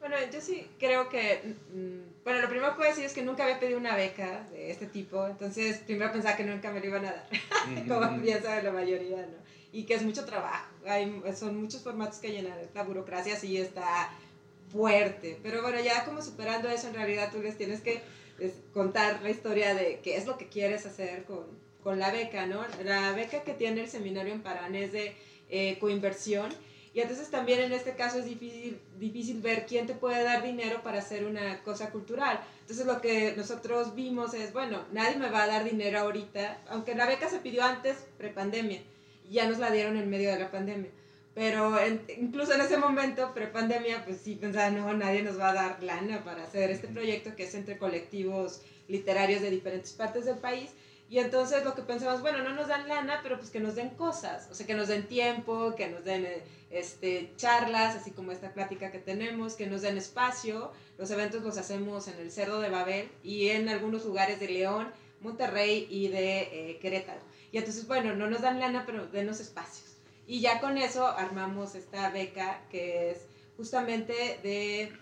Bueno, yo sí creo que, mm, bueno, lo primero que puedo decir es que nunca había pedido una beca de este tipo, entonces primero pensaba que nunca me lo iban a dar, (laughs) como piensa la mayoría, ¿no? Y que es mucho trabajo, hay, son muchos formatos que llenar, la burocracia sí está fuerte, pero bueno, ya como superando eso, en realidad tú les tienes que contar la historia de qué es lo que quieres hacer con, con la beca, ¿no? La beca que tiene el seminario en Parán es de eh, coinversión, y entonces también en este caso es difícil, difícil ver quién te puede dar dinero para hacer una cosa cultural. Entonces lo que nosotros vimos es, bueno, nadie me va a dar dinero ahorita, aunque la beca se pidió antes, prepandemia, y ya nos la dieron en medio de la pandemia. Pero en- incluso en ese momento, prepandemia, pues sí pensaba, no, nadie nos va a dar lana para hacer este proyecto que es entre colectivos literarios de diferentes partes del país. Y entonces lo que pensamos, bueno, no nos dan lana, pero pues que nos den cosas, o sea, que nos den tiempo, que nos den eh, este, charlas, así como esta plática que tenemos, que nos den espacio. Los eventos los hacemos en el Cerdo de Babel y en algunos lugares de León, Monterrey y de eh, Querétaro. Y entonces, bueno, no nos dan lana, pero denos espacios. Y ya con eso armamos esta beca que es justamente de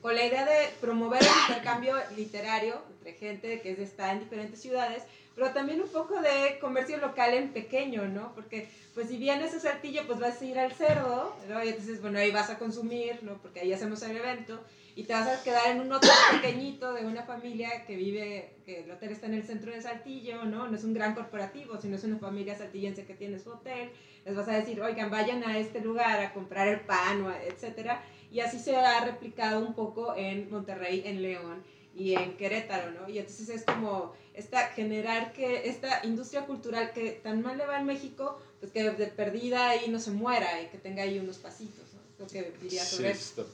con la idea de promover el intercambio literario entre gente que está en diferentes ciudades, pero también un poco de comercio local en pequeño, ¿no? Porque, pues, si vienes a Saltillo, pues vas a ir al cerdo, ¿no? Y entonces, bueno, ahí vas a consumir, ¿no? Porque ahí hacemos el evento, y te vas a quedar en un hotel (coughs) pequeñito de una familia que vive, que el hotel está en el centro de Saltillo, ¿no? No es un gran corporativo, sino es una familia saltillense que tiene su hotel. Les vas a decir, oigan, vayan a este lugar a comprar el pan, etcétera. Y así se ha replicado un poco en Monterrey, en León y en Querétaro, ¿no? Y entonces es como esta, generar que esta industria cultural que tan mal le va en México, pues que de perdida ahí no se muera y que tenga ahí unos pasitos, ¿no? Lo que diría sobre sí, eso.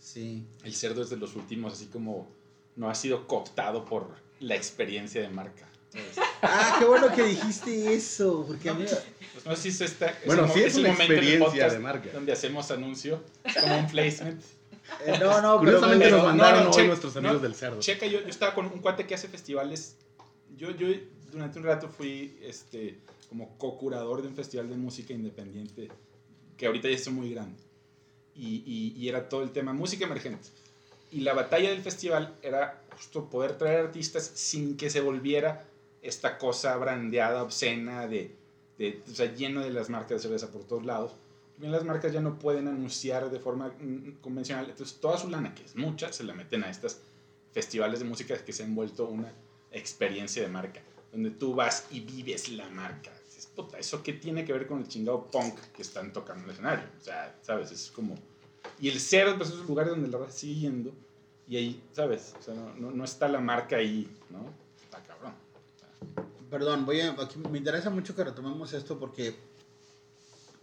Sí. El cerdo es de los últimos, así como no ha sido cooptado por la experiencia de marca. Ah, qué bueno que dijiste eso, porque a mí... Pues no sé si es esta, bueno, es sí es una momento en el experiencia de marca. donde hacemos anuncio, como un placement. (laughs) Eh, no, no, pero... Curiosamente pero- nos mandaron no, no, hoy nuestros amigos no, del cerdo. Checa, yo, yo estaba con un cuate que hace festivales. Yo, yo durante un rato fui este, como co-curador de un festival de música independiente que ahorita ya es muy grande. Y, era todo el tema música emergente. Y la batalla del festival era justo poder traer artistas sin que se volviera esta cosa brandeada, obscena, de, de, o sea, lleno de las marcas de cerveza por todos lados. Bien, las marcas ya no pueden anunciar de forma convencional. Entonces, toda su lana, que es mucha, se la meten a estos festivales de música que se han vuelto una experiencia de marca, donde tú vas y vives la marca. Puta, ¿eso qué tiene que ver con el chingado punk que están tocando en el escenario? O sea, ¿sabes? Es como... Y el cerdo, pues, es un lugar donde la raza sigue yendo y ahí, ¿sabes? O sea, no, no, no está la marca ahí, ¿no? Está cabrón. Perdón, voy a, aquí me interesa mucho que retomemos esto porque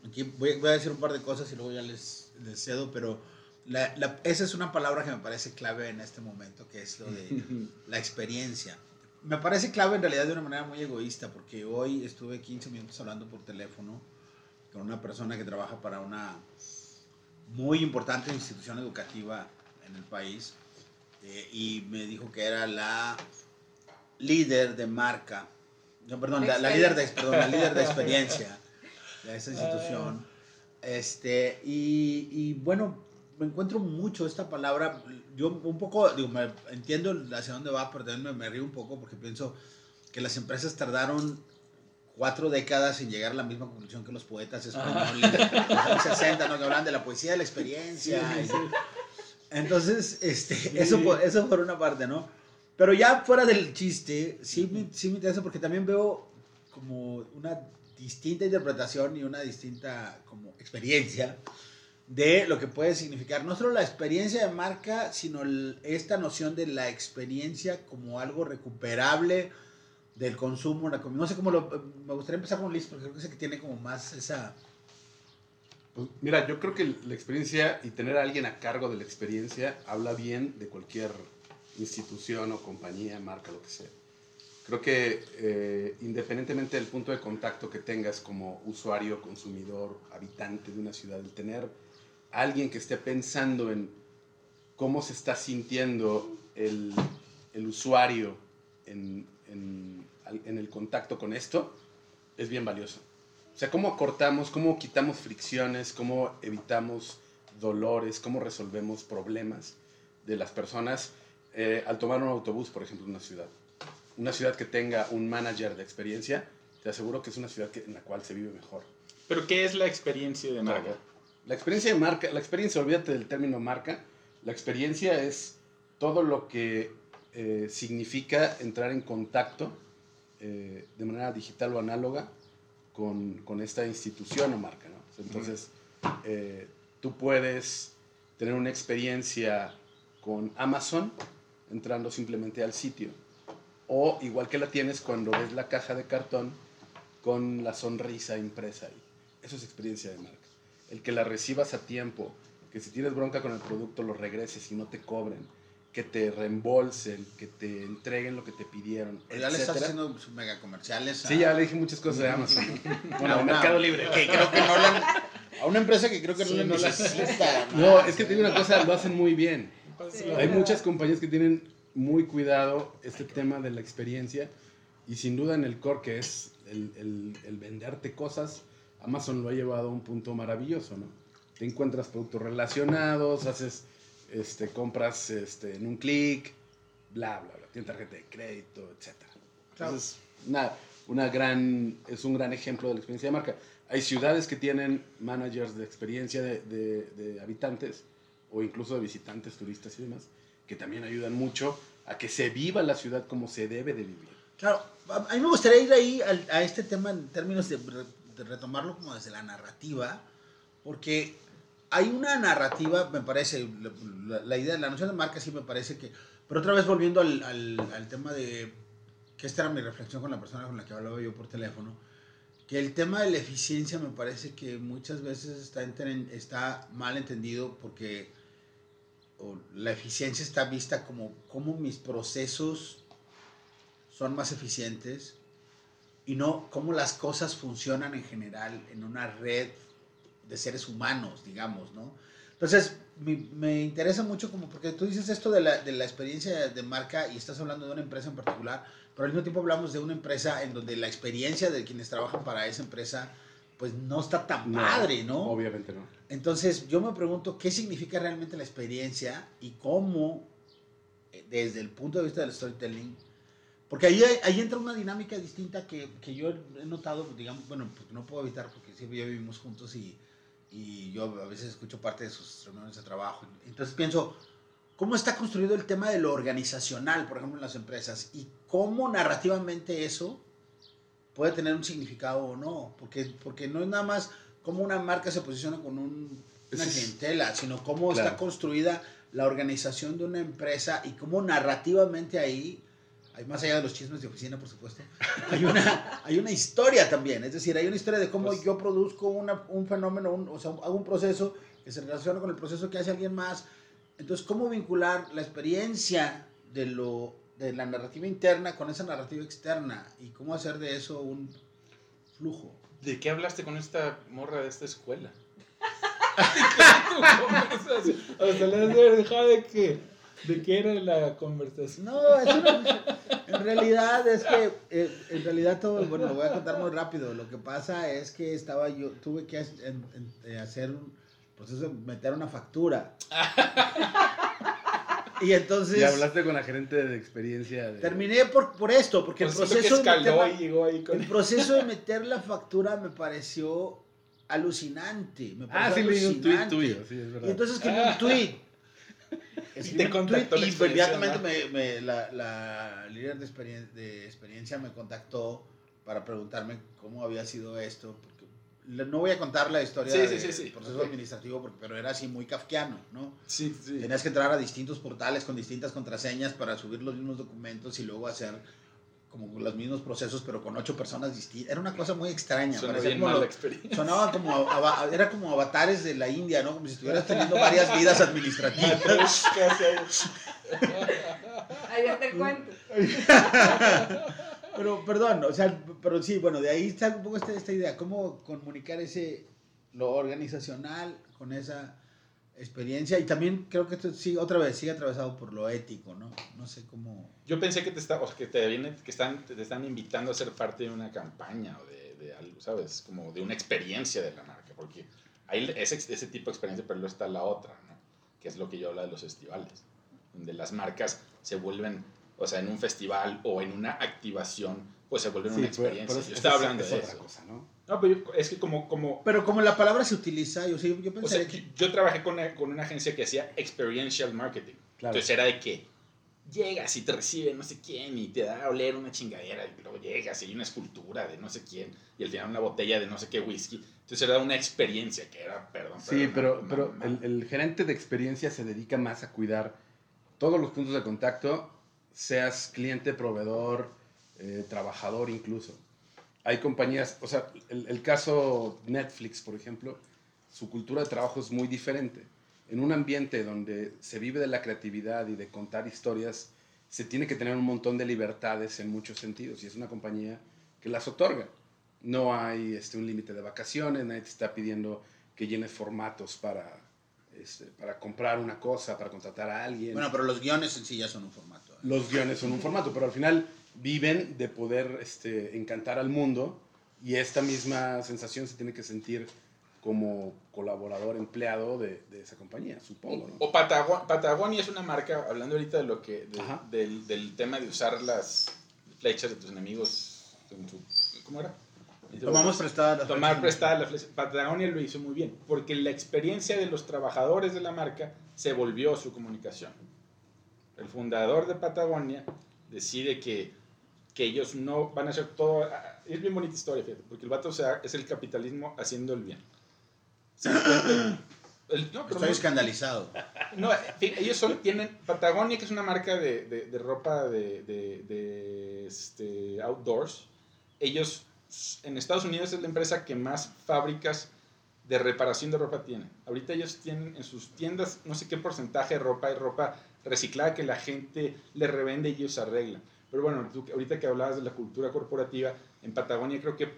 aquí voy, voy a decir un par de cosas y luego ya les, les cedo, pero la- la- esa es una palabra que me parece clave en este momento, que es lo de (laughs) la experiencia. Me parece clave en realidad de una manera muy egoísta, porque hoy estuve 15 minutos hablando por teléfono con una persona que trabaja para una muy importante institución educativa en el país eh, y me dijo que era la líder de marca, no, perdón, la, la líder de, perdón, la líder de (laughs) experiencia de esa institución. Este, y, y bueno, me encuentro mucho esta palabra. Yo un poco, digo, me, entiendo hacia dónde va, pero también me, me río un poco porque pienso que las empresas tardaron cuatro décadas en llegar a la misma conclusión que los poetas españoles de los años 60, ¿no? que hablan de la poesía de la experiencia. y- entonces, este, eso, por, eso por una parte, ¿no? Pero ya fuera del chiste, sí me, sí me interesa porque también veo como una distinta interpretación y una distinta como experiencia de lo que puede significar no solo la experiencia de marca, sino esta noción de la experiencia como algo recuperable del consumo, la no sé cómo lo, me gustaría empezar con Liz porque creo que es que tiene como más esa... Pues, mira, yo creo que la experiencia y tener a alguien a cargo de la experiencia habla bien de cualquier institución o compañía, marca, lo que sea. Creo que eh, independientemente del punto de contacto que tengas como usuario, consumidor, habitante de una ciudad, el tener alguien que esté pensando en cómo se está sintiendo el, el usuario en, en- el contacto con esto, es bien valioso. O sea, cómo acortamos, cómo quitamos fricciones, cómo evitamos dolores, cómo resolvemos problemas de las personas eh, al tomar un autobús, por ejemplo, en una ciudad. Una ciudad que tenga un manager de experiencia, te aseguro que es una ciudad que- en la cual se vive mejor. Pero, ¿qué es la experiencia de marca? La experiencia de marca, la experiencia, olvídate del término marca, la experiencia es todo lo que eh, significa entrar en contacto eh, de manera digital o análoga con, con esta institución o marca. ¿no? Entonces, eh, tú puedes tener una experiencia con Amazon entrando simplemente al sitio. O igual que la tienes cuando ves la caja de cartón con la sonrisa impresa ahí. Eso es experiencia de marca. El que la recibas a tiempo, que si tienes bronca con el producto lo regreses y no te cobren, que te reembolsen, que te entreguen lo que te pidieron, Ya le estás haciendo sus mega comerciales. a- Sí, ya le dije muchas cosas de Amazon. (laughs) Bueno, a Mercado Libre. Que creo que no la, a una empresa que creo que no Sí, no la- necesita. (laughs) No, es que te digo una cosa, lo hacen muy bien. Sí. Hay muchas compañías que tienen muy cuidado este tema de la experiencia y sin duda en el core que es el, el- el venderte cosas, Amazon lo ha llevado a un punto maravilloso, ¿no? Te encuentras productos relacionados, haces este, compras este, en un clic, bla, bla, bla, tiene tarjeta de crédito, etc. Entonces, una, una gran, es un gran ejemplo de la experiencia de marca. Hay ciudades que tienen managers de experiencia de, de- de habitantes o incluso de visitantes, turistas y demás, que también ayudan mucho a que se viva la ciudad como se debe de vivir. Claro, a a mí me gustaría ir ahí al- a, este tema en términos de, retomarlo como desde la narrativa, porque hay una narrativa, me parece, la, idea, la noción de marca sí me parece que, pero otra vez volviendo al, al- tema de, que esta era mi reflexión con la persona con la que hablaba yo por teléfono, que el tema de la eficiencia me parece que muchas veces está, está mal entendido porque la eficiencia está vista como, como mis procesos son más eficientes y no cómo las cosas funcionan en general en una red de seres humanos, digamos, ¿no? Entonces, me, me interesa mucho como porque tú dices esto de la, de la experiencia de marca y estás hablando de una empresa en particular, pero al mismo tiempo hablamos de una empresa en donde la experiencia de quienes trabajan para esa empresa pues no está tan padre, ¿no? Obviamente no. Entonces, yo me pregunto qué significa realmente la experiencia y cómo, eh, desde el punto de vista del storytelling, porque ahí, ahí entra una dinámica distinta que, que yo he notado, digamos, bueno, pues no puedo evitar porque siempre ya vivimos juntos y, y yo a veces escucho parte de sus reuniones de trabajo. Entonces pienso, ¿cómo está construido el tema de lo organizacional, por ejemplo, en las empresas? Y cómo narrativamente eso puede tener un significado o no, porque, porque no es nada más cómo una marca se posiciona con un- una clientela, sino cómo está Claro. construida la organización de una empresa y cómo narrativamente ahí, hay más allá de los chismes de oficina, por supuesto, hay una, hay una historia también, es decir, hay una historia de cómo Pues- yo produzco una- un fenómeno, un- o sea, hago un proceso que se relaciona con el proceso que hace alguien más. Entonces, ¿cómo vincular la experiencia de, lo, de la narrativa interna con esa narrativa externa? Y cómo hacer de eso un flujo. ¿De qué hablaste con esta morra de esta escuela? (laughs) tu conversación. O sea, le has dejado de que, de qué era la conversación. No, eso no- en realidad es que, eh, en realidad todo, bueno, lo voy a contar muy rápido. Lo que pasa es que estaba yo, tuve que en- en- eh, hacer un proceso de meter una factura. (laughs) Y entonces Y hablaste con la gerente de experiencia. de- terminé por, por esto, porque el Pues siento proceso, que de meter y llegó ahí con... el proceso de meter la factura me pareció alucinante. Me Ah, pareció sí, leí un tuit alucinante. tuyo, sí, es verdad. Y entonces escribí un tweet. Escribí te contactó tweet inmediatamente me, me- la, la líder de, experien- de experiencia me contactó para preguntarme cómo había sido esto. Porque no voy a contar la historia Sí, del sí, sí. proceso administrativo, porque, pero era así muy kafkiano, ¿no? Tenías que entrar a distintos portales con distintas contraseñas para subir los mismos documentos y luego hacer como los mismos procesos, pero con ocho personas distintas. Era una cosa muy extraña. Bien como mal lo- la experiencia. Sonaba como, era como avatares de la India, ¿no? Como si estuvieras (laughs) teniendo varias vidas administrativas. (laughs) Ahí está el cuento. Pero, perdón, o sea, pero sí, bueno, de ahí está un poco esta, esta idea, cómo comunicar ese, lo organizacional con esa experiencia y también creo que esto sí, otra vez, sigue atravesado por lo ético, ¿no? No sé cómo... Yo pensé que te, está, o sea, que te, viene, que están, te están invitando a ser parte de una campaña o de, de algo, ¿sabes? Como de una experiencia de la marca, porque hay ese, ese tipo de experiencia, pero luego está la otra, ¿no? Que es lo que yo hablo de los festivales, donde las marcas se vuelven, o sea, en un festival o en una activación, pues se vuelven Sí, una experiencia. pero yo es- estaba es- hablando es de otra eso. cosa, ¿no? No, pero yo- es que como, como Pero como la palabra se utiliza, yo, yo o sea, yo, que... yo trabajé con una, con una agencia que hacía experiential marketing. Claro. Entonces era de que llegas y te recibe no sé quién y te da a oler una chingadera y luego llegas y hay una escultura de no sé quién y al final una botella de no sé qué whisky. Entonces era una experiencia que era, perdón. Sí, una- pero, una pero el gerente de experiencia se dedica más a cuidar todos los puntos de contacto, seas cliente, proveedor, eh, trabajador incluso. Hay compañías, o sea, el, el caso Netflix, por ejemplo, su cultura de trabajo es muy diferente. En un ambiente donde se vive de la creatividad y de contar historias, se tiene que tener un montón de libertades en muchos sentidos y es una compañía que las otorga. No hay este, un límite de vacaciones, nadie te está pidiendo que llenes formatos para, este, para comprar una cosa, para contratar a alguien. Bueno, pero los guiones en sí ya son un formato. ¿eh? Los guiones son un formato, pero al final viven de poder este, encantar al mundo y esta misma sensación se tiene que sentir como colaborador empleado de, de esa compañía, supongo. ¿no? O Patago- Patagonia es una marca, hablando ahorita de lo que, de- del, del tema de usar las flechas de tus enemigos ¿cómo era? Tomamos prestada la Tomar prestada la flecha. Patagonia lo hizo muy bien, porque la experiencia de los trabajadores de la marca se volvió su comunicación. El fundador de Patagonia decide que, que ellos no van a hacer todo. ah, Es bien bonita historia, fíjate, porque el vato o sea, es el capitalismo haciendo el bien. El- no, Estoy no- escandalizado. no, en fin, ellos son, tienen Patagonia, que es una marca de, de- de ropa de, de- este, outdoors. Ellos, en Estados Unidos es la empresa que más fábricas de reparación de ropa tiene. Ahorita ellos tienen en sus tiendas no sé qué porcentaje de ropa, es ropa reciclada que la gente le revende y ellos arreglan. Pero bueno, tú, ahorita que hablabas de la cultura corporativa, en Patagonia creo que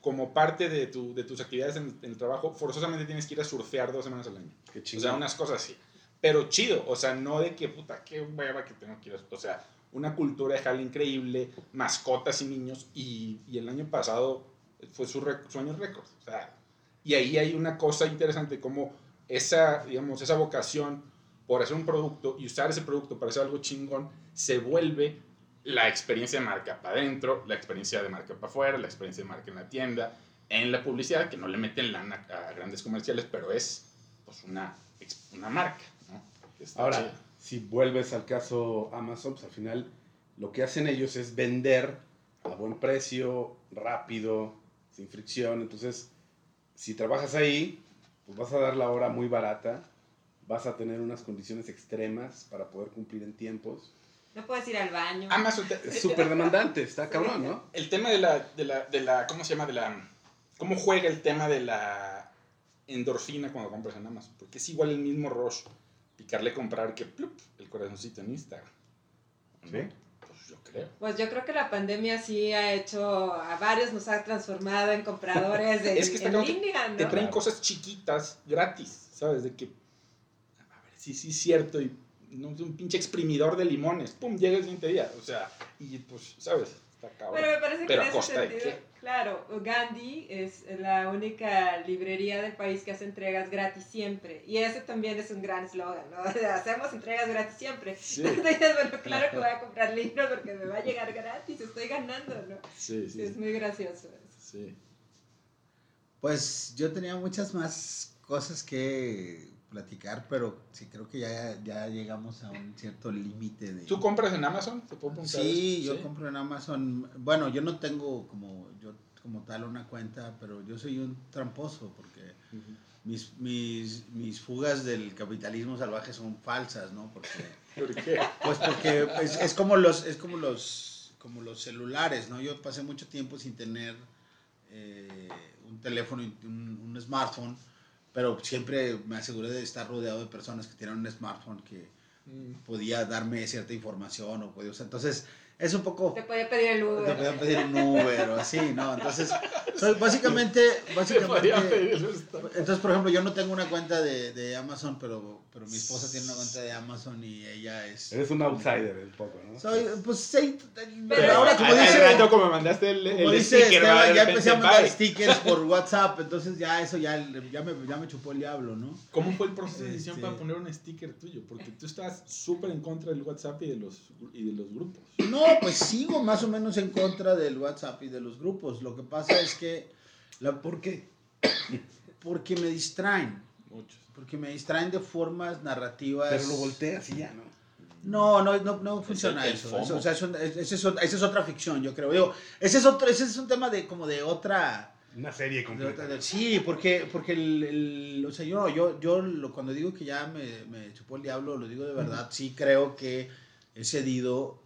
como parte de, tu, de tus actividades en, en el trabajo, forzosamente tienes que ir a surfear dos semanas al año. Qué O chingón. sea, unas cosas así. Pero chido, o sea, no de que puta, qué hueva que tengo que ir. a- O sea, una cultura de jale increíble, mascotas y niños. Y, y el año pasado fue su, rec- su año récord. O sea, y ahí hay una cosa interesante, como esa, digamos, esa vocación por hacer un producto y usar ese producto para hacer algo chingón, se vuelve la experiencia de marca para adentro, la experiencia de marca para afuera, la experiencia de marca en la tienda, en la publicidad, que no le meten lana a grandes comerciales, pero es pues una, una marca, ¿no? Ahora, chida. si vuelves al caso Amazon, pues al final lo que hacen ellos es vender a buen precio, rápido, sin fricción. Entonces, si trabajas ahí, pues vas a dar la hora muy barata, vas a tener unas condiciones extremas para poder cumplir en tiempos. No puedes ir al baño. Amazon Es súper demandante, está cabrón, ¿no? el tema de la, de la, de la, ¿cómo se llama? De la, ¿cómo juega el tema de la endorfina cuando compras en Amazon? Porque es igual el mismo rush, picarle comprar que plup, el corazoncito en Instagram. Sí. Pues yo creo. Pues yo creo que la pandemia sí ha hecho, a varios nos ha transformado en compradores (laughs) de, Es que está en cabrón que línea, ¿no? Te traen cosas chiquitas, gratis, ¿sabes? De que, a ver, sí, sí es cierto, y no es un pinche exprimidor de limones, pum, llega el siguiente día, o sea, y pues, ¿sabes? Está cabrón. Pero me parece Pero que en ese sentido, claro, Gandhi es la única librería del país que hace entregas gratis siempre. Y ese también es un gran eslogan, ¿no? (laughs) O sea, hacemos entregas gratis siempre. Sí. (laughs) Entonces, bueno, claro que voy a comprar libros porque me va a llegar gratis, estoy ganando, ¿no? Sí, sí, Es muy gracioso eso. sí. Pues yo tenía muchas más cosas que platicar, pero sí creo que ya, ya llegamos a un cierto límite de... ¿Tú compras en Amazon? ¿Te puedo preguntar Sí, yo compro en Amazon. Bueno, yo no tengo como yo como tal una cuenta, pero yo soy un tramposo porque mis, mis, mis fugas del capitalismo salvaje son falsas, ¿no? Porque (laughs) ¿Por qué? pues porque es, es como los es como los como los celulares, ¿no? Yo pasé mucho tiempo sin tener eh, un teléfono, un, un smartphone, pero siempre me aseguré de estar rodeado de personas que tienen un smartphone que podía darme cierta información o podía usar. Entonces, es un poco Te podía pedir el te Uber. podían pedir un Uber o así, ¿no? Entonces, soy (laughs) básicamente, Te básicamente, podía pedir el Uber. entonces, por ejemplo, yo no tengo una cuenta de, de Amazon, pero, pero mi esposa tiene una cuenta de Amazon y ella es... Eres un outsider un poco, ¿no? Soy, pues sí, pero Pero- ahora como dice, rato como me mandaste el, como el dice sticker, ya empecé a mandar bye. stickers por (laughs) WhatsApp, entonces ya eso ya, ya, me, ya me chupó el diablo, ¿no? ¿Cómo fue el proceso de decisión Este- para poner un sticker tuyo? Porque tú estás súper en contra del WhatsApp y de los, y de los grupos. No, pues sigo más o menos en contra del WhatsApp y de los grupos. Lo que pasa es que, la, ¿por qué? Porque me distraen. Muchos. Porque me distraen de formas narrativas. Pero lo volteas y ya, ¿no? No, no, no, no funciona el- eso. Eso, o sea, es un- es- ese es, ot- esa es otra ficción, yo creo. Digo, ese es otro, ese es un tema de como de otra. Una serie de completa. otra- de- sí, porque, porque el, el- o sea, yo, yo, yo lo- cuando digo que ya me, me chupó el diablo, lo digo de verdad. Sí creo que he cedido.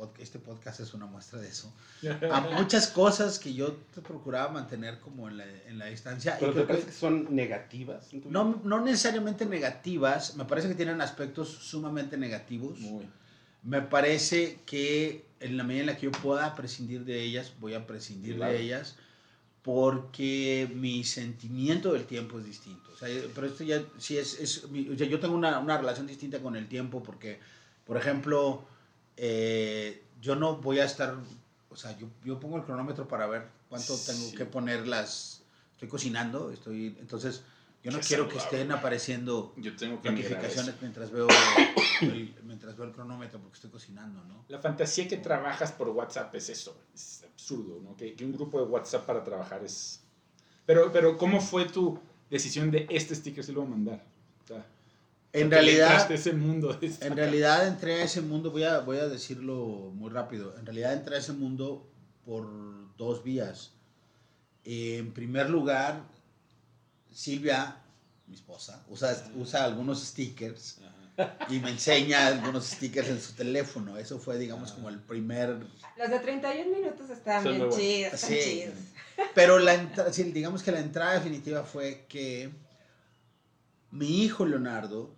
Pod- este podcast es una muestra de eso. (laughs) a muchas cosas que yo te procuraba mantener como en la, en la distancia. y ¿Pero te creo que- parece que son negativas? no, no necesariamente negativas, me parece que tienen aspectos sumamente negativos. Muy. Me parece que en la medida en la que yo pueda prescindir de ellas, voy a prescindir Claro. de ellas porque mi sentimiento del tiempo es distinto. O sea, pero esto ya sí es, es mi- o sea, yo tengo una, una relación distinta con el tiempo porque, por ejemplo, eh, yo no voy a estar, o sea, yo, yo pongo el cronómetro para ver cuánto tengo que poner las, estoy cocinando, estoy, entonces yo no Qué quiero que estén apareciendo Yo tengo que mirar notificaciones mientras veo el, mientras veo el cronómetro porque estoy cocinando, ¿no? La fantasía que trabajas por WhatsApp es eso, es absurdo, ¿no? Que, que un grupo de WhatsApp para trabajar es... Pero, pero ¿cómo fue tu decisión de este sticker si lo voy a mandar? O sea, En le realidad, ese mundo. (laughs) En realidad entré a ese mundo, voy a, voy a decirlo muy rápido, en realidad entré a ese mundo por dos vías. En primer lugar, Silvia, mi esposa, usa, usa algunos stickers Ajá. y me enseña algunos stickers en su teléfono. Eso fue, digamos, Ah. como el primer... Los de 31 minutos están Son bien chidos, están Sí. chidos. Pero la entra- sí, digamos que la entrada definitiva fue que mi hijo Leonardo,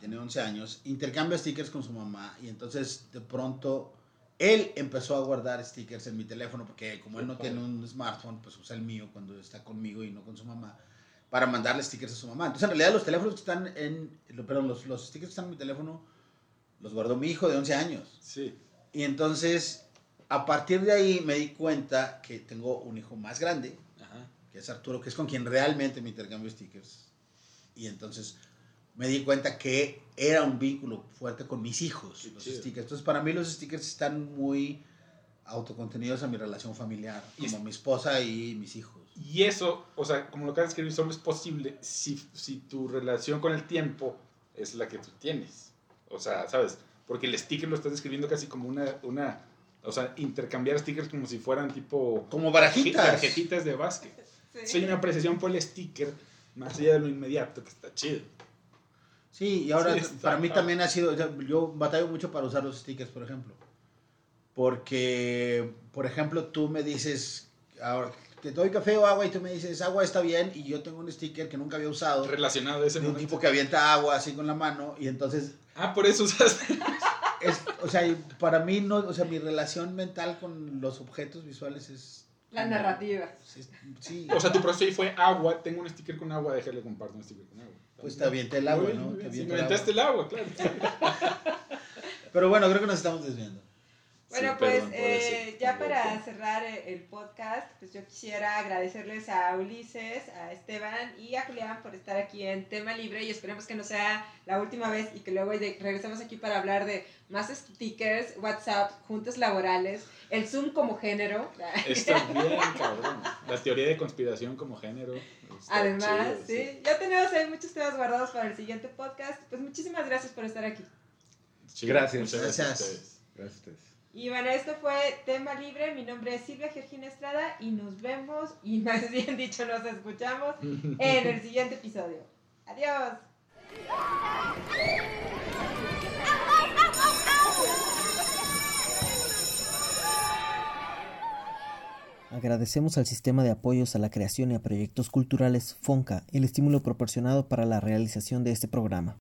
tiene 11 años, intercambia stickers con su mamá y entonces de pronto él empezó a guardar stickers en mi teléfono porque como él no tiene un smartphone, pues usa el mío cuando está conmigo y no con su mamá para mandarle stickers a su mamá. Entonces en realidad los teléfonos que están en, perdón, los, los stickers que están en mi teléfono los guardó mi hijo de 11 años. Sí. Y entonces a partir de ahí me di cuenta que tengo un hijo más grande Ajá. que es Arturo, que es con quien realmente me intercambio stickers. Y entonces me di cuenta que era un vínculo fuerte con mis hijos, Qué los chido. stickers. Entonces para mí los stickers están muy autocontenidos a mi relación familiar, Y como es- mi esposa y mis hijos. Y eso, o sea, como lo acabas de escribir, solo es posible si, si tu relación con el tiempo es la que tú tienes. O sea, ¿sabes? Porque el sticker lo estás describiendo casi como una, una o sea, intercambiar stickers como si fueran tipo Como barajitas. tarjetitas de básquet. Sí. Soy una apreciación por el sticker más allá de lo inmediato, que está chido. Sí, y ahora Sí, para mí también ha sido, yo batallo mucho para usar los stickers, por ejemplo. Porque, por ejemplo, tú me dices, ahora, te doy café o agua y tú me dices, agua está bien, y yo tengo un sticker que nunca había usado. Relacionado a ese de un momento. tipo que avienta agua así con la mano y entonces Ah, por eso usaste. es, o sea, para mí no, o sea, mi relación mental con los objetos visuales es La narrativa. es- sí, O sea, tu proceso ahí fue agua, tengo un sticker con agua, déjale comparto un sticker con agua. Pues te avienté el agua, ¿no? Te me el aventaste agua. el agua, claro. (laughs) Pero bueno, creo que nos estamos desviando. Bueno, Sí, pues perdón eh, ya para cerrar el, el podcast, pues yo quisiera agradecerles a Ulises, a Esteban y a Julián por estar aquí en Tema Libre y esperemos que no sea la última vez y que luego regresemos aquí para hablar de más stickers, WhatsApp, juntas laborales, el Zoom como género. Está bien, cabrón. La teoría de conspiración como género. Además, chido, sí, ya tenemos ahí muchos temas guardados para el siguiente podcast. Pues muchísimas gracias por estar aquí. Gracias. Muchas gracias. a Gracias. ustedes. Gracias a ustedes. Y bueno, esto fue Tema Libre. Mi nombre es Silvia Georgina Estrada y nos vemos, y (laughs) más bien dicho, nos escuchamos en el siguiente episodio. Adiós. Agradecemos al Sistema de Apoyos a la Creación y a Proyectos Culturales FONCA el estímulo proporcionado para la realización de este programa.